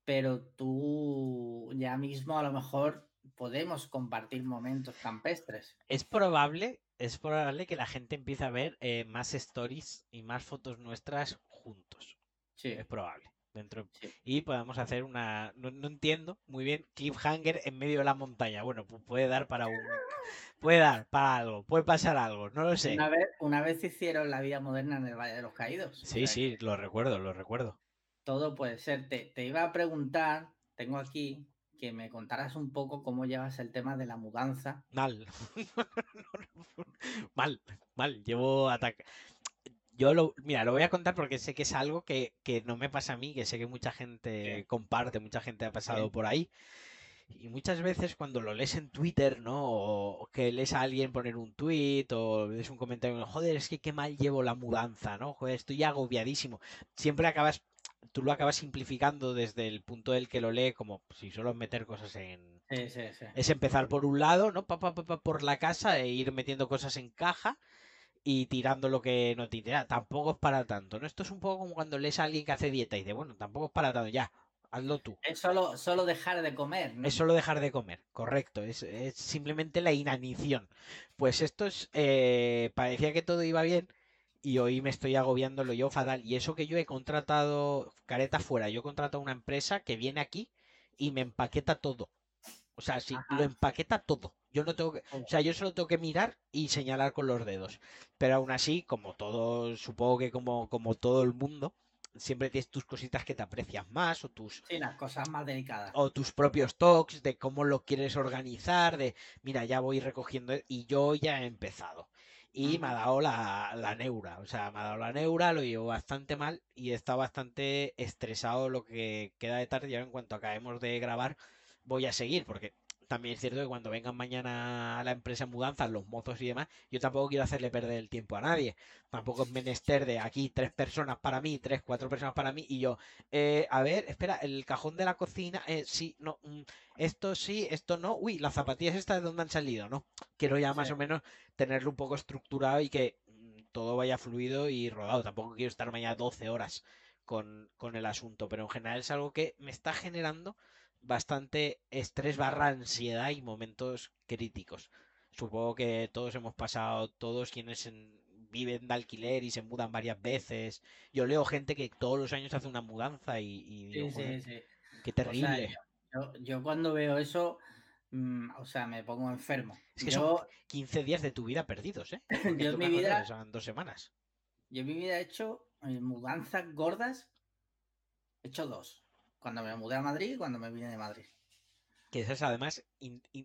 pero tú ya mismo a lo mejor podemos compartir momentos campestres. Es probable, es probable que la gente empiece a ver eh, más stories y más fotos nuestras juntos. Sí. Es probable. Dentro... Y podemos hacer una. No, entiendo muy bien. Cliffhanger en medio de la montaña. Bueno, pues puede dar para un. Puede dar para algo. Puede pasar algo. No lo sé. Una vez, una vez hicieron la vida moderna en el Valle de los Caídos. Sí, sí, lo recuerdo, lo recuerdo. Todo puede ser. Te, te iba a preguntar. Tengo aquí que me contaras un poco cómo llevas el tema de la mudanza. Mal. mal, mal. Llevo ataque. Yo lo, mira, lo voy a contar porque sé que es algo que, no me pasa a mí, que sé que mucha gente comparte, mucha gente ha pasado por ahí. Y muchas veces cuando lo lees en Twitter, ¿no? O que lees a alguien poner un tweet o lees un comentario, joder, es que qué mal llevo la mudanza, ¿no? Joder, estoy agobiadísimo. Siempre acabas tú lo acabas simplificando desde el punto del que lo lee, como si solo meter cosas en. Sí, sí, sí. Es empezar por un lado, ¿no? Pa, pa, pa, por la casa e ir metiendo cosas en caja y tirando lo que no te interesa. Tampoco es para tanto, ¿no? Esto es un poco como cuando lees a alguien que hace dieta y dice, bueno, tampoco es para tanto, ya, hazlo tú. Es solo, solo dejar de comer. ¿no? Es solo dejar de comer, correcto. Es, simplemente la inanición. Pues esto es. Eh, parecía que todo iba bien y hoy me estoy agobiando lo yo fatal. Y eso que yo he contratado, careta fuera, yo he contratado una empresa que viene aquí y me empaqueta todo. O sea, sí, lo empaqueta todo. Yo no tengo que, o sea, yo solo tengo que mirar y señalar con los dedos. Pero aún así, como todo, supongo que como, como todo el mundo, siempre tienes tus cositas que te aprecias más o tus sí, las cosas más delicadas o tus propios talks de cómo lo quieres organizar de mira ya voy recogiendo y yo ya he empezado y me ha dado la, neura. O sea, me ha dado la neura, lo llevo bastante mal y está bastante estresado lo que queda de tarde. Y ahora en cuanto acabemos de grabar, voy a seguir, porque también es cierto que cuando vengan mañana a la empresa mudanzas, los mozos y demás, yo tampoco quiero hacerle perder el tiempo a nadie. Tampoco es menester de aquí tres personas para mí, tres, cuatro personas para mí, y yo, eh, a ver, espera, el cajón de la cocina, eh, sí, no, mm, esto sí, esto no, uy, las zapatillas estas de dónde han salido, ¿no? Quiero ya más o menos tenerlo un poco estructurado y que mm, todo vaya fluido y rodado. Tampoco quiero estar mañana 12 horas con, con el asunto, pero en general es algo que me está generando bastante estrés barra ansiedad y momentos críticos. Supongo que todos hemos pasado, todos quienes viven de alquiler y se mudan varias veces. Yo leo gente que todos los años hace una mudanza y, digo, sí, sí, qué terrible. yo, cuando veo eso, mm, o sea, me pongo enfermo. Es que son 15 días de tu vida perdidos, ¿eh? yo en mi vida... Son dos semanas. Yo en mi vida he hecho eh, mudanzas gordas, he hecho dos. Cuando me mudé a Madrid y cuando me vine de Madrid. Que esas además,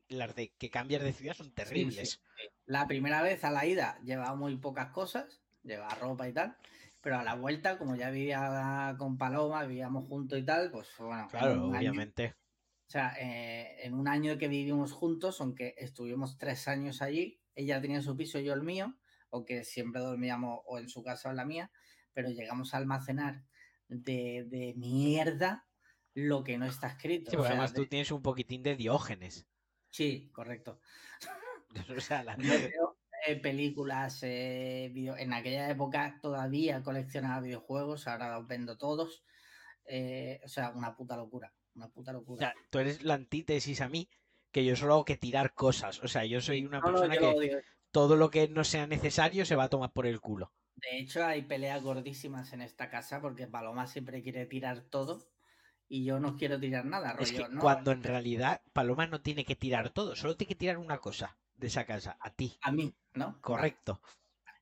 las de que cambias de ciudad son terribles. La primera vez a la ida llevaba muy pocas cosas, llevaba ropa y tal, pero a la vuelta, como ya vivía con Paloma, vivíamos juntos y tal, pues bueno. Claro, obviamente. o sea, eh, en un año que vivimos juntos, aunque estuvimos tres años allí, ella tenía su piso y yo el mío, aunque siempre dormíamos o en su casa o en la mía, pero llegamos a almacenar de, de mierda lo que no está escrito. Sí, además tú tienes un poquitín de diógenes. Sí, correcto. Eh, películas, eh, en aquella época todavía coleccionaba videojuegos, ahora los vendo todos. Eh, o sea, una puta locura. Una puta locura. O sea, tú eres la antítesis a mí, que yo solo hago que tirar cosas. O sea, yo soy una persona que todo lo que no sea necesario se va a tomar por el culo. De hecho, hay peleas gordísimas en esta casa porque Paloma siempre quiere tirar todo y yo no quiero tirar nada. es que cuando en realidad Paloma no tiene que tirar todo, solo tiene que tirar una cosa de esa casa, a ti. A mí, ¿no? Correcto.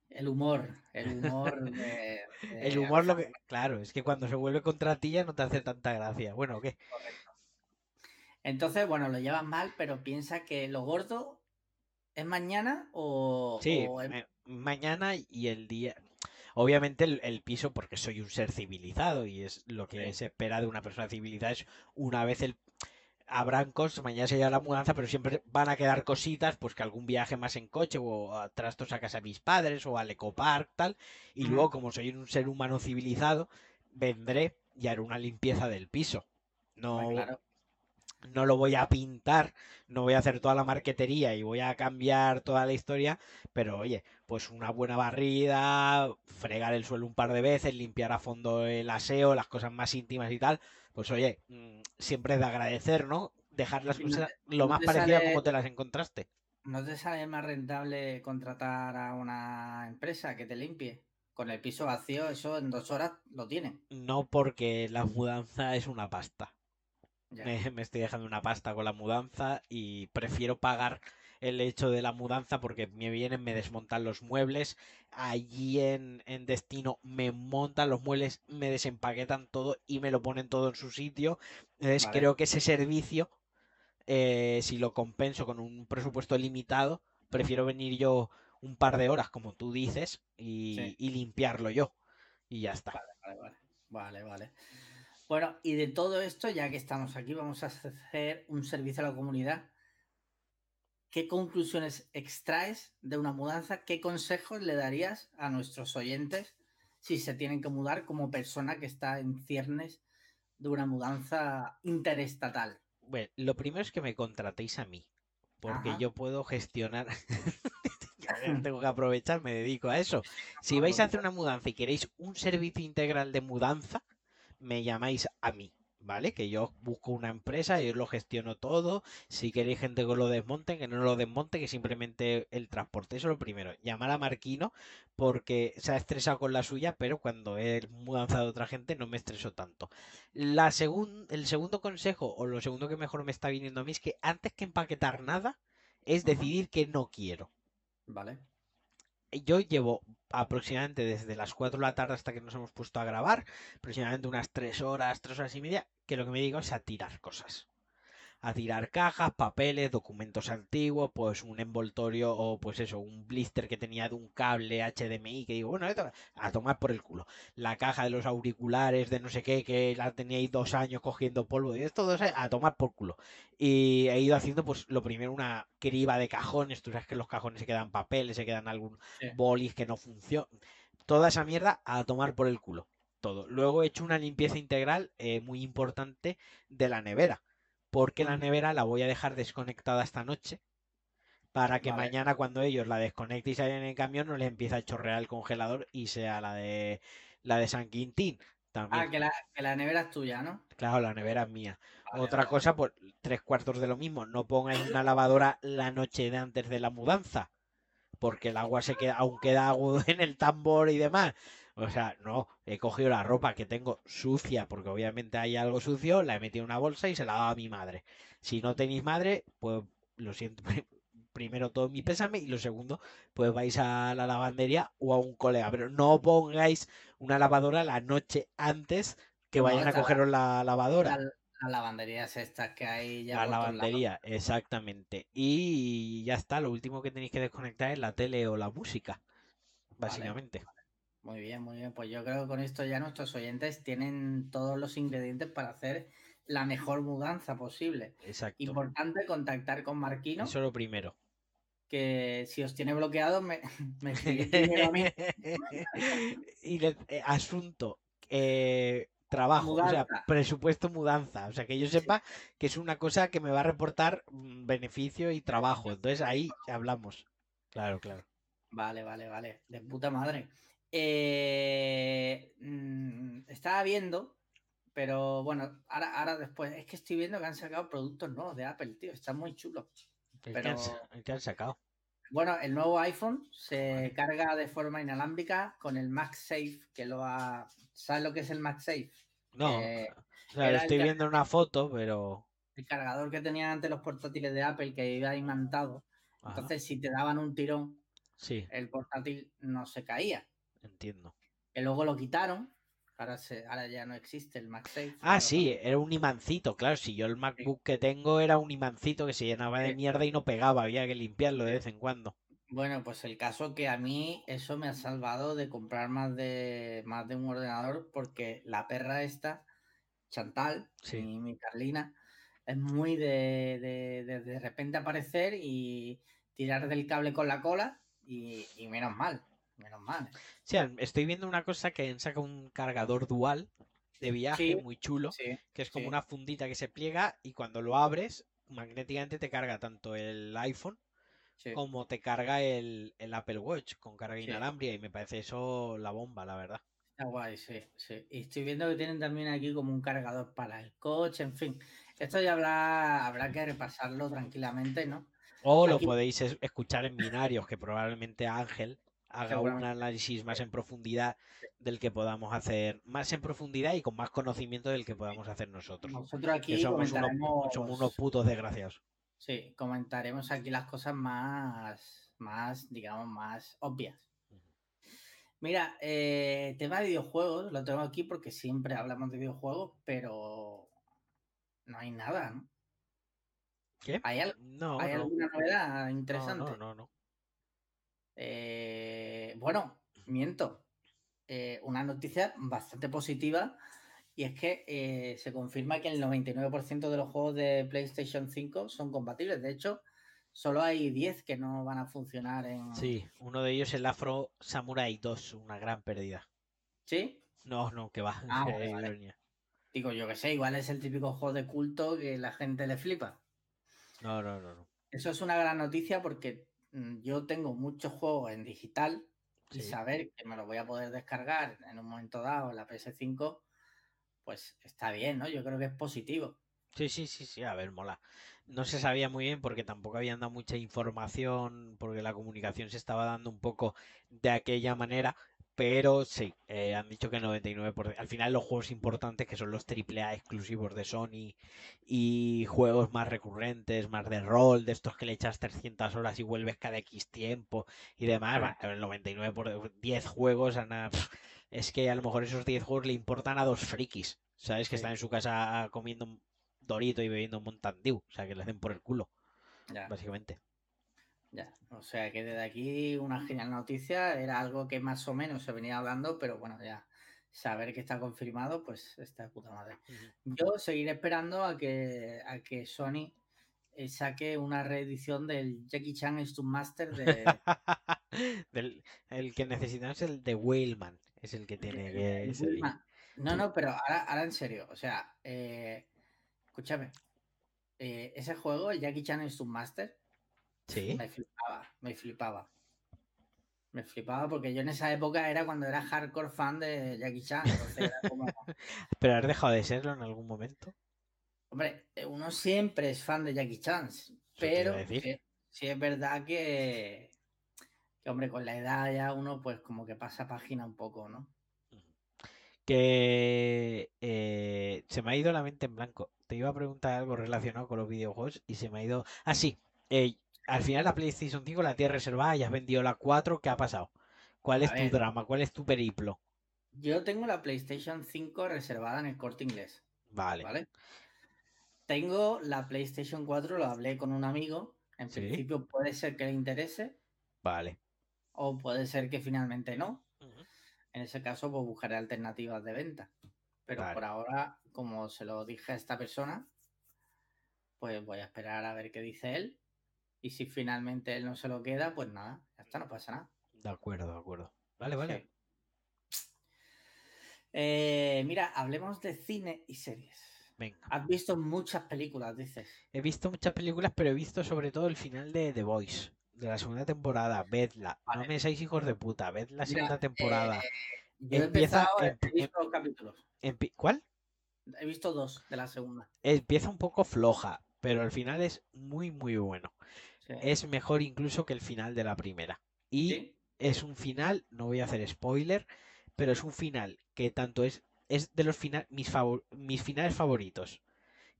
El humor, el humor de, El humor lo que... Claro, es que cuando se vuelve contra ti ya no te hace tanta gracia. Bueno, ¿qué? Correcto. Entonces, bueno, lo llevas mal, pero piensa que lo gordo es mañana o... Sí, mañana y el día... Obviamente el, piso, porque soy un ser civilizado y es lo que se espera de una persona civilizada, es una vez el... Habrán cosas, mañana se la mudanza, pero siempre van a quedar cositas, pues que algún viaje más en coche o a trastos a casa de mis padres o al ecopark, tal. Y luego, como soy un ser humano civilizado, vendré y haré una limpieza del piso. No, no lo voy a pintar, no voy a hacer toda la marquetería y voy a cambiar toda la historia, pero oye, pues una buena barrida, fregar el suelo un par de veces, limpiar a fondo el aseo, las cosas más íntimas y tal, pues oye, mm, siempre es de agradecer, ¿no? Dejar las cosas lo más parecidas como te las encontraste. ¿No te sale más rentable contratar a una empresa que te limpie? Con el piso vacío, eso en dos horas lo tienen. No, porque la mudanza es una pasta. Me, estoy dejando una pasta con la mudanza y prefiero pagar el hecho de la mudanza porque me vienen, me desmontan los muebles, allí en, destino me montan los muebles, me desempaquetan todo y me lo ponen todo en su sitio. Entonces creo que ese servicio, eh, si lo compenso con un presupuesto limitado, prefiero venir yo un par de horas, como tú dices, y, y limpiarlo yo. Y ya está. Vale, vale, vale. vale. Bueno, y de todo esto, ya que estamos aquí, vamos a hacer un servicio a la comunidad. ¿Qué conclusiones extraes de una mudanza? ¿Qué consejos le darías a nuestros oyentes si se tienen que mudar como persona que está en ciernes de una mudanza interestatal? Bueno, lo primero es que me contratéis a mí, porque yo puedo gestionar. tengo que aprovechar, me dedico a eso. Si vais a hacer una mudanza y queréis un servicio integral de mudanza, me llamáis a mí, ¿vale? Que yo busco una empresa, yo lo gestiono todo. Si queréis gente que lo desmonte, que no lo desmonte, que simplemente el transporte. Eso es lo primero. Llamar a Marquino porque se ha estresado con la suya, pero cuando he mudanzado a otra gente no me estreso tanto. La el segundo consejo, o lo segundo que mejor me está viniendo a mí, es que antes que empaquetar nada, es decidir que no quiero. Vale yo llevo aproximadamente desde las 4 de la tarde hasta que nos hemos puesto a grabar, aproximadamente unas 3 horas, 3 horas y media, que lo que me digo es a tirar cosas a tirar cajas, papeles, documentos antiguos, pues un envoltorio o pues eso, un blister que tenía de un cable HDMI que digo, bueno, esto, a tomar por el culo. La caja de los auriculares de no sé qué, que la teníais dos años cogiendo polvo, y esto dos a tomar por culo. Y he ido haciendo pues lo primero una criba de cajones, tú sabes que los cajones se quedan papeles, se quedan algún bolis que no funciona. Toda esa mierda a tomar por el culo. Todo. Luego he hecho una limpieza integral eh, muy importante de la nevera porque la nevera la voy a dejar desconectada esta noche para que mañana cuando ellos la desconecten y salgan en el camión no les empiece a chorrear el congelador y sea la de la de San Quintín. También. Ah, que la, nevera es tuya, ¿no? Claro, la nevera es mía. Otra cosa, pues tres cuartos de lo mismo. No pongáis una lavadora la noche de antes de la mudanza. Porque el agua se queda, aún queda agua en el tambor y demás. O sea, no, he cogido la ropa que tengo sucia, porque obviamente hay algo sucio, la he metido en una bolsa y se la he dado a mi madre. Si no tenéis madre, pues lo siento, primero todo mi pésame y lo segundo, pues vais a la lavandería o a un colega. Pero no pongáis una lavadora la noche antes que vayan a cogeros la lavadora. La, lavandería es esta que hay ya. La lavandería, exactamente. Y ya está, lo último que tenéis que desconectar es la tele o la música, básicamente. Muy bien, muy bien. Pues yo creo que con esto ya nuestros oyentes tienen todos los ingredientes para hacer la mejor mudanza posible. Exacto. Importante contactar con Marquino. Eso lo primero. Que si os tiene bloqueado, me, me a mí. y eh, asunto, eh, trabajo, o sea, presupuesto mudanza. O sea, que yo sepa que es una cosa que me va a reportar mm, beneficio y trabajo. Entonces ahí hablamos. Claro, claro. Vale, vale, vale. De puta madre. Eh, mm, estaba viendo, pero bueno, ahora, ahora después, es que estoy viendo que han sacado productos nuevos de Apple, tío, están muy chulos. Pero, ¿Qué han, sacado? Bueno, el nuevo iPhone se carga de forma inalámbrica con el MagSafe, que lo ha... ¿Sabes lo que es el MagSafe? No, eh, estoy viendo una foto, pero... El cargador que tenían antes los portátiles de Apple que iba imantado. Entonces, si te daban un tirón, sí. el portátil no se caía. Entiendo. Que luego lo quitaron. Ahora, se, ahora ya no existe el MagSafe. Ah, sí, era un imancito, claro. Si yo el MacBook que tengo era un imancito que se llenaba de mierda y no pegaba, había que limpiarlo de vez en cuando. Bueno, pues el caso que a mí eso me ha salvado de comprar más de, más de un ordenador porque la perra esta, Chantal, mi, mi, Carlina, es muy de, de, de, repente aparecer y tirar del cable con la cola y, y menos mal, menos mal. Sí, estoy viendo una cosa que saca un cargador dual de viaje muy chulo, que es como una fundita que se pliega y cuando lo abres magnéticamente te carga tanto el iPhone como te carga el, Apple Watch con carga inalámbrica y me parece eso la bomba, la verdad. Está guay, sí, sí. Y estoy viendo que tienen también aquí como un cargador para el coche, en fin. Esto ya habrá, habrá que repasarlo tranquilamente, ¿no? O lo podéis escuchar en binarios, que probablemente Ángel haga un análisis más en profundidad del que podamos hacer, más en profundidad y con más conocimiento del que podamos hacer nosotros. Nosotros aquí somos unos putos desgraciados. Sí, comentaremos aquí las cosas más, más, digamos, más obvias. Mira, eh, tema de videojuegos, lo tengo aquí porque siempre hablamos de videojuegos, pero no hay nada, ¿no? ¿Qué? ¿Hay, no, ¿hay alguna novedad interesante? No, no, no. Eh, bueno, miento. Eh, una noticia bastante positiva y es que eh, se confirma que el 99% de los juegos de PlayStation 5 son compatibles. De hecho, solo hay 10 que no van a funcionar en. Sí, uno de ellos es el Afro Samurai 2, una gran pérdida. ¿Sí? No, no, que va. Ah, Digo, yo que sé, igual es el típico juego de culto que la gente le flipa. No, no, no, no. Eso es una gran noticia porque mm, yo tengo muchos juegos en digital y saber que me lo voy a poder descargar en un momento dado en la PS5 pues está bien, ¿no? Yo creo que es positivo. Sí, sí, sí, sí, a ver, mola. No se sabía muy bien porque tampoco habían dado mucha información, porque la comunicación se estaba dando un poco de aquella manera, pero sí, eh, han dicho que el 99%. Al final, los juegos importantes, que son los AAA exclusivos de Sony y juegos más recurrentes, más de rol, de estos que le echas 300 horas y vuelves cada X tiempo y demás, el 99% por 10 juegos han es que a lo mejor esos 10 juegos le importan a dos frikis, ¿sabes? Que están en su casa comiendo un dorito y bebiendo un Mountain O sea, que le hacen por el culo, básicamente. Ya, o sea que desde aquí una genial noticia, era algo que más o menos se venía hablando, pero bueno, ya saber que está confirmado, pues está de puta madre. Yo seguiré esperando a que, a que Sony eh, saque una reedición del Jackie Chan Stunt Master de... el que necesitamos es el de Whaleman. Es el que tiene que. No, no, pero ahora, en serio. O sea, eh, escúchame. Eh, ese juego, el Jackie Chan es un master. Sí. Me flipaba, me flipaba. Me flipaba porque yo en esa época era cuando era hardcore fan de Jackie Chan. pero has dejado de serlo en algún momento. Hombre, eh, uno siempre es fan de Jackie Chan, pero sí es verdad que, que hombre, con la edad ya uno pues como que pasa página un poco, ¿no? Que eh, se me ha ido la mente en blanco. Te iba a preguntar algo relacionado con los videojuegos y se me ha ido... Ah, sí. Eh, al final la PlayStation 5 la tienes reservada y has vendido la 4. ¿Qué ha pasado? ¿Cuál es tu drama? ¿Cuál es tu periplo? Yo tengo la PlayStation 5 reservada en el corte inglés. Vale. ¿Vale? Tengo la PlayStation 4, lo hablé con un amigo. En principio puede ser que le interese. Vale o puede ser que finalmente no. En ese caso, pues buscaré alternativas de venta. Pero por ahora, como se lo dije a esta persona, pues voy a esperar a ver qué dice él. Y si finalmente él no se lo queda, pues nada, ya está, no pasa nada. De acuerdo, de acuerdo. Vale, vale. Eh, mira, hablemos de cine y series. Venga. Has visto muchas películas, dices. He visto muchas películas, pero he visto sobre todo el final de The Voice de la segunda temporada, vedla. No me seáis hijos de puta, ved la segunda temporada. Eh, empieza, he visto dos capítulos. ¿Cuál? He visto dos de la segunda. Empieza un poco floja, pero al final es muy, muy bueno. Es mejor incluso que el final de la primera. Y es un final, no voy a hacer spoiler, pero es un final que tanto es, es de los final, mis, mis finales favoritos.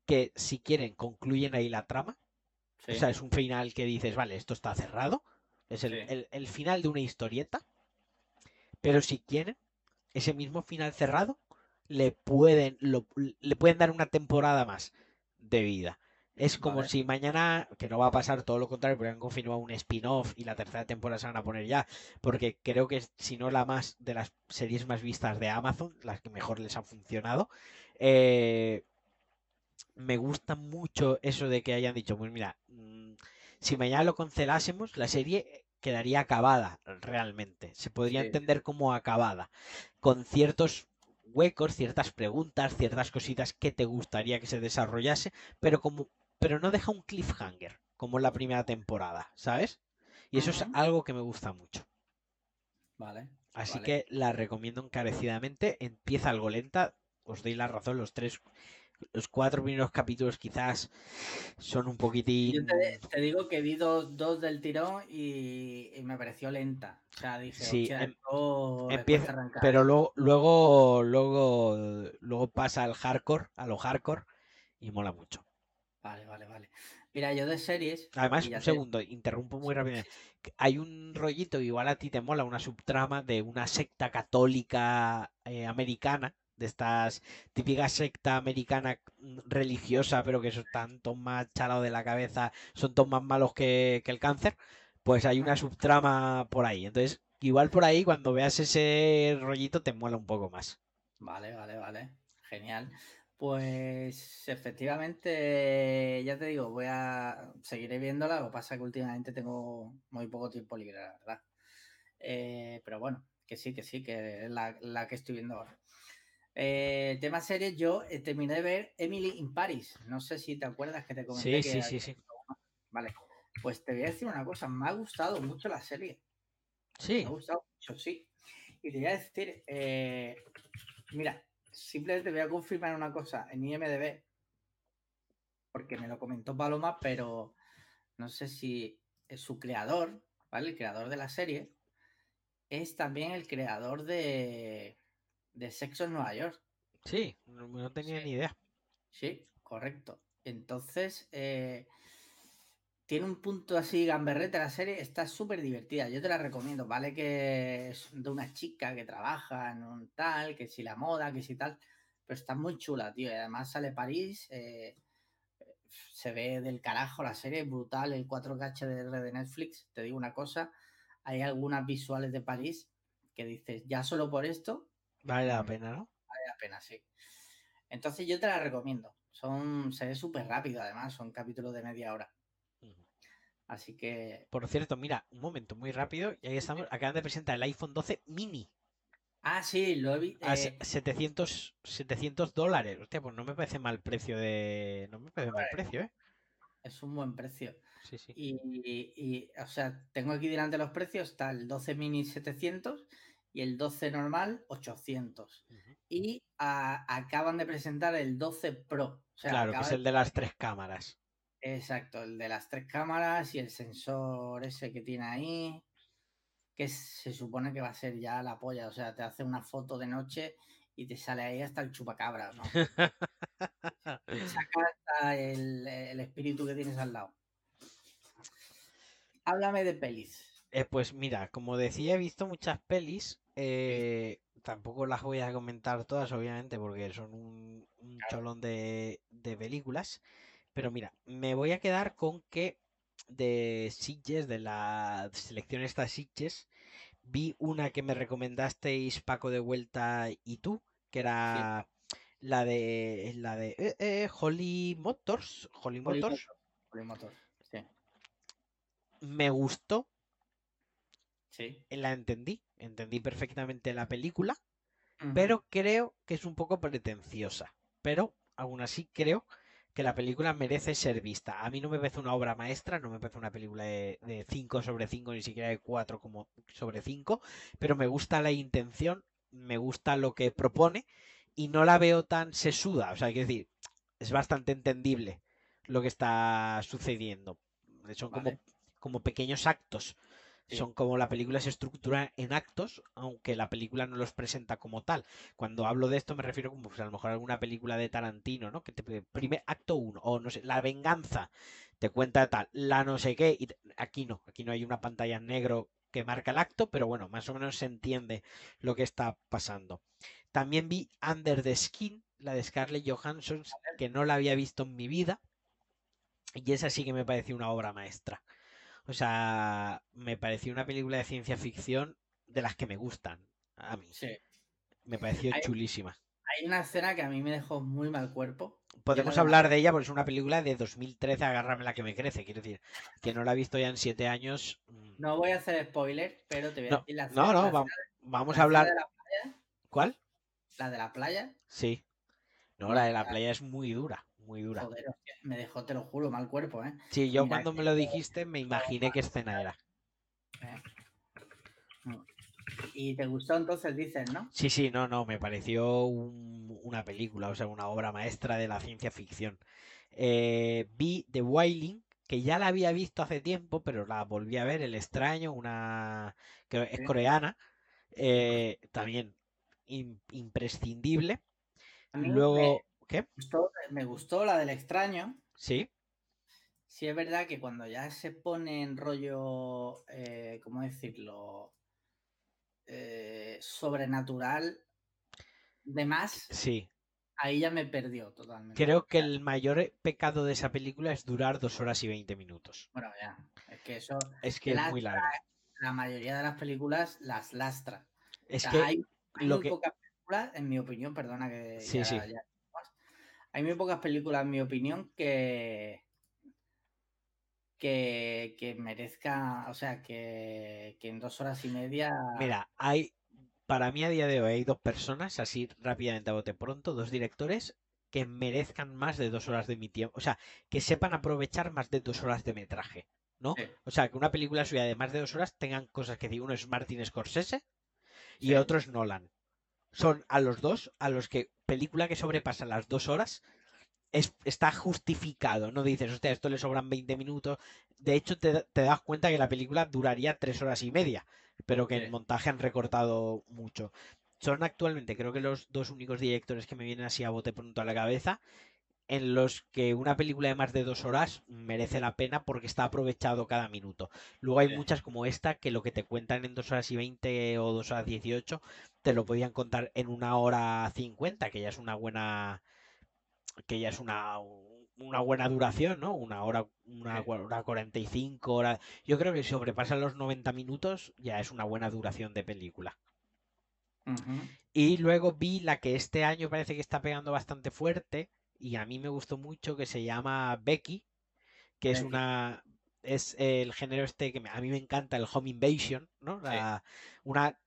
Que si quieren concluyen ahí la trama o sea, es un final que dices, vale, esto está cerrado. Es el, final de una historieta. Pero si quieren, ese mismo final cerrado, le pueden, le pueden dar una temporada más de vida. Es como Vale. si mañana, que no va a pasar todo lo contrario, porque han confirmado un spin-off y la tercera temporada se van a poner ya, porque creo que si no la más de las series más vistas de Amazon, las que mejor les han funcionado. eh, me gusta mucho eso de que hayan dicho, pues mira, mm, si mañana lo cancelásemos, la serie quedaría acabada realmente. Se podría Sí. entender como acabada, con ciertos huecos, ciertas preguntas, ciertas cositas que te gustaría que se desarrollase, pero como pero no deja un cliffhanger, como en la primera temporada, ¿sabes? Y eso es algo que me gusta mucho. Vale. Así Vale. que la recomiendo encarecidamente. Empieza algo lenta, os doy la razón, los tres, los cuatro primeros capítulos quizás son un Yo poquitín... te, te digo que vi dos, dos del tirón y, y me pareció lenta. O sea, dije, Sí, em- Empieza, arrancar. pero luego, luego, luego, luego pasa al hardcore, a lo hardcore, y mola mucho. Vale, vale, vale. Mira, yo de series. Además, un te- segundo, interrumpo muy rápido. Hay un rollito, igual a ti te mola, una subtrama de una secta católica eh, americana, de estas típicas secta americana religiosa, pero que son tanto más chalados de la cabeza, son todos más malos que, que el cáncer. Pues hay una subtrama por ahí. Entonces, igual por ahí, cuando veas ese rollito, te mola un poco más. Vale, vale, vale. Genial. Pues efectivamente, ya te digo, voy a seguiré viéndola. Lo que pasa es que últimamente tengo muy poco tiempo libre, la verdad. Eh, pero bueno, que sí, que sí, que es la, la que estoy viendo ahora. Eh, tema series, yo eh, terminé de ver Emily in Paris. No sé si te acuerdas que te comenté Sí, que sí, sí, sí. Vale, pues te voy a decir una cosa, me ha gustado mucho la serie. Me Sí, ha gustado mucho, sí. Y te voy a decir, eh, mira, simplemente voy a confirmar una cosa en IMDB, porque me lo comentó Paloma, pero no sé si es su creador, ¿vale? El creador de la serie, es también el creador de, de Sexo en Nueva York. sí, no, no tenía Sí. ni idea. Sí, correcto. Entonces, eh, tiene un punto así gamberrete la serie, está súper divertida. Yo te la recomiendo, ¿vale? Que es de una chica que trabaja en un tal, que si la moda, que si tal. Pero está muy chula, tío. Y además sale París, eh, se ve del carajo la serie, brutal, el 4K HDR de Netflix. Te digo una cosa, hay algunas visuales de París que dices, ya solo por esto, Vale la Mm. pena, ¿no? vale la pena, sí. Entonces yo te la recomiendo. Son, se ve súper rápido, además, son capítulos de media hora. Así que. Por cierto, mira, un momento muy rápido, y ahí estamos, acaban de presentar el iPhone 12 mini Ah, sí, lo he visto. a se- 700, 700 dólares. Hostia, pues no me parece mal precio de... No me parece mal precio, ¿eh? es un buen precio. Sí, sí. Y, y- y, o sea, tengo aquí delante los precios: está el 12 mini 700 y el 12 normal 800. Ujú. Y a- acaban de presentar el 12 Pro. O sea, Claro, que es el de las tres cámaras. Exacto, el de las tres cámaras y el sensor ese que tiene ahí, que se supone que va a ser ya la polla, o sea, te hace una foto de noche y te sale ahí hasta el chupacabra, ¿no? Te saca hasta el, el espíritu que tienes al lado. Háblame de pelis. Eh, pues mira, como decía, he visto muchas pelis. eh, tampoco las voy a comentar todas, obviamente, porque son un, un Claro. cholón de, de películas. Pero mira, me voy a quedar con que de Sitges, de la selección esta Sitges, vi una que me recomendasteis Paco de Vuelta y tú, que era la de la de eh, eh, Holly Motors, Holly Polimotor. Motors. Sí, Me gustó, sí. la entendí, entendí perfectamente la película. Pero creo que es un poco pretenciosa. Pero aún así creo que la película merece ser vista. A mí no me parece una obra maestra, no me parece una película de 5 sobre 5, ni siquiera de 4 como sobre 5, pero me gusta la intención, me gusta lo que propone y no la veo tan sesuda. O sea, hay que decir, es bastante entendible lo que está sucediendo. Son como, como pequeños actos. Son como la película se estructura en actos, aunque la película no los presenta como tal. Cuando hablo de esto me refiero como pues, a lo mejor a alguna película de Tarantino, ¿no? Que te primer acto 1 o no sé, la venganza te cuenta tal, la no sé qué y aquí no, aquí no hay una pantalla en negro que marca el acto, pero bueno, más o menos se entiende lo que está pasando. También vi Under the Skin, la de Scarlett Johansson, que no la había visto en mi vida. Y esa sí que me pareció una obra maestra. O sea, me pareció una película de ciencia ficción de las que me gustan a mí. Sí. Me pareció Hay- chulísima. Hay una escena que a mí me dejó muy mal cuerpo. Podemos la- hablar de ella porque es una película de 2013, agárrame la que me crece. Quiero decir, que no la he visto ya en siete años. mm, No voy a hacer spoiler, pero te voy a No, decir la no, escena- no, escena- vamos la a hablar. de la, ¿Cuál? la de la playa. Sí. No, la de la playa es muy dura, muy dura. Joder, hostia, me dejó, te lo juro, mal cuerpo, ¿eh? Sí, yo Mira cuando me lo dijiste me imaginé qué escena era. Y te gustó entonces, dices, ¿no? Sí, sí, no, no, me pareció un- una película, o sea, una obra maestra de la ciencia ficción. Eh, vi The Wailing, que ya la había visto hace tiempo, pero la volví a ver, El extraño, una que es coreana, eh, también im- imprescindible. Luego, ¿qué? me gustó, me gustó la del extraño. Sí, Sí, es verdad que cuando ya se pone en rollo, eh, ¿cómo decirlo? Eh, sobrenatural de más, sí. ahí ya me perdió totalmente. Creo que O el mayor pecado de esa película es durar dos horas y veinte minutos. Bueno, ya, es que eso, Es que es muy Lastra. larga. la mayoría de las películas las lastra. O Es sea, que hay, hay lo muy que- pocas películas, en mi opinión, perdona que Sí, ya- sí. ya- hay muy pocas películas, en mi opinión, que que, que merezca, o sea, que, que en dos horas y media. Mira, hay, para mí a día de hoy hay dos personas, así rápidamente a bote pronto, dos directores que merezcan más de dos horas de mi tiempo, o sea, que sepan aprovechar más de dos horas de metraje, ¿no? Sí. O sea, que una película suya de más de dos horas tengan cosas que decir, uno es Martin Scorsese y Sí. otro es Nolan. Son a los dos, a los que película que sobrepasa las dos horas es- está justificado, no dices, hostia, esto le sobran 20 minutos. De hecho, te, te das cuenta que la película duraría tres horas y media, pero que Sí. en montaje han recortado mucho. Son actualmente, creo que los dos únicos directores que me vienen así a bote pronto a la cabeza, en los que una película de más de dos horas merece la pena porque está aprovechado cada minuto. Luego hay Sí. muchas como esta que lo que te cuentan en dos horas y 20 o dos horas 18 te lo podían contar en una hora 50, que ya es una buena que ya es una, una buena duración, ¿no? Una hora, una Sí. hora 45 horas. Yo creo que si sobrepasan los 90 minutos ya es una buena duración de película. Y luego vi la que este año parece que está pegando bastante fuerte y a mí me gustó mucho que se llama Becky, que es una es el género este que me- a mí me encanta el home invasion, ¿no? La- una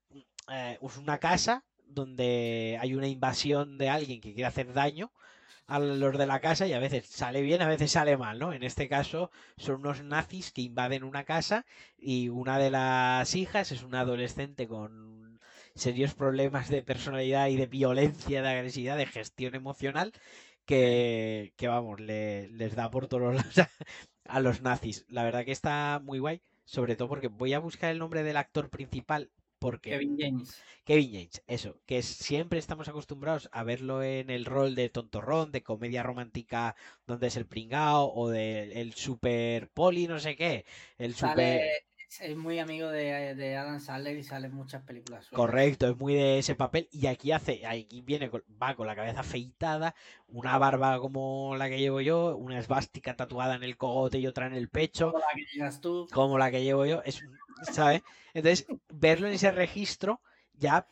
eh, es una casa donde hay una invasión de alguien que quiere hacer daño a los de la casa y a veces sale bien, a veces sale mal, ¿no? En este caso son unos nazis que invaden una casa y una de las hijas es una adolescente con serios problemas de personalidad y de violencia, de agresividad, de gestión emocional que, que vamos, le- les da por todos lados a, a los nazis. La verdad que está muy guay, sobre todo porque voy a buscar el nombre del actor principal porque Kevin James. Kevin James, eso, que siempre estamos acostumbrados a verlo en el rol de tontorrón, de comedia romántica donde es el pringao o del el super poli no sé qué, el super... Sale, es- es muy amigo de, de Adam Sandler y sale en muchas películas. Correcto, es muy de ese papel y aquí hace, aquí viene, va con la cabeza afeitada, una barba como la que llevo yo, una esvástica tatuada en el cogote y otra en el pecho, Como la que llevas tú. como la que llevo yo, es, ¿sabes? Entonces, verlo en ese registro ya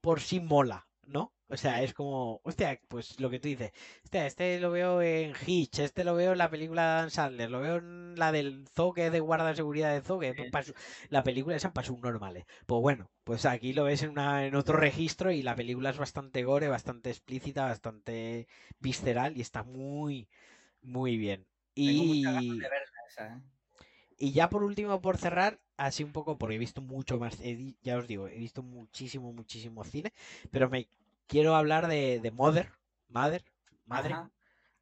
por sí mola, ¿no? O sea, es como, hostia, pues lo que tú dices, hostia, este lo veo en Hitch, este lo veo en la película de Dan Sandler, lo veo en la del Zoo, que es de guarda de seguridad de Zoo, que su- la película esa para normales. Pues bueno, pues aquí lo ves en, una, en otro registro y la película es bastante gore, bastante explícita, bastante visceral y está muy, muy bien. Tengo Y... de verla esa, ¿eh? Y ya por último, por cerrar, así un poco, porque he visto mucho más, he ya os digo, he visto muchísimo, muchísimo cine, pero me quiero hablar de, de Mother, Mother, Madre, Ajá,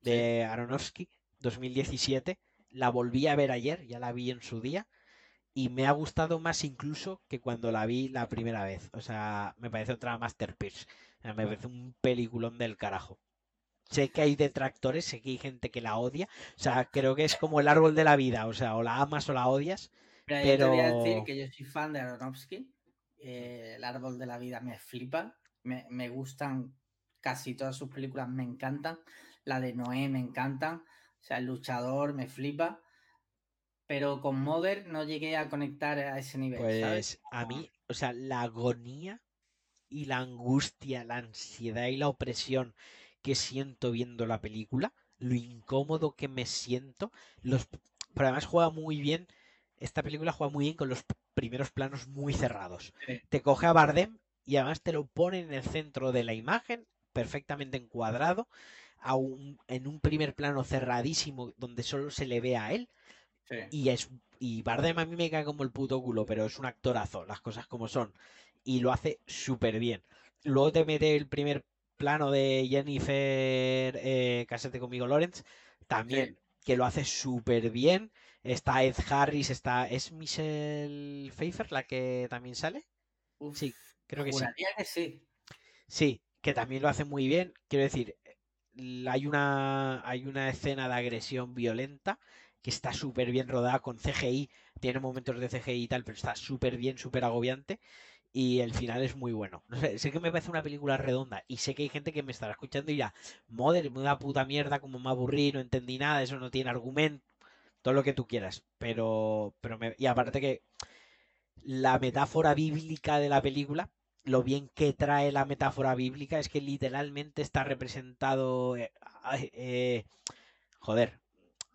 de Aronofsky, 2017. La volví a ver ayer, ya la vi en su día, y me ha gustado más incluso que cuando la vi la primera vez. O sea, me parece otra masterpiece. O sea, me parece un peliculón del carajo. Sé que hay detractores, sé que hay gente que la odia. O sea, creo que es como el árbol de la vida. O sea, o la amas o la odias. Mira, yo te voy a decir pero- que yo soy fan de Aronofsky. eh, el árbol de la vida me flipa. Me, me gustan casi todas sus películas, me encantan. La de Noé me encantan. O sea, el luchador me flipa. Pero con Mother no llegué a conectar a ese nivel. Pues a mí, o sea, la agonía y la angustia, la ansiedad y la opresión que siento viendo la película, lo incómodo que me siento, los pero además juega muy bien, esta película juega muy bien con los primeros planos muy cerrados. Te coge a Bardem y además te lo pone en el centro de la imagen, perfectamente encuadrado, en un primer plano cerradísimo donde solo se le ve a él. Y es y Bardem a mí me cae como el puto culo, pero es un actorazo, las cosas como son. Y lo hace súper bien. Luego te mete el primer plano de Jennifer eh, Casete conmigo Lawrence, también, que lo hace súper bien. Está Ed Harris, está. ¿Es Michelle Pfeiffer la que también sale? sí, creo que sí. que sí. Sí, que también lo hace muy bien. Quiero decir, hay una, hay una escena de agresión violenta que está súper bien rodada con CGI. Tiene momentos de CGI y tal, pero está súper bien, súper agobiante. Y el final es muy bueno. No sé, sé que me parece una película redonda y sé que hay gente que me estará escuchando y dirá, Mother, una puta mierda, como me aburrí, no entendí nada, eso no tiene argumento, todo lo que tú quieras. Pero, pero me... y aparte que la metáfora bíblica de la película lo bien que trae la metáfora bíblica es que literalmente está representado, eh, eh, joder,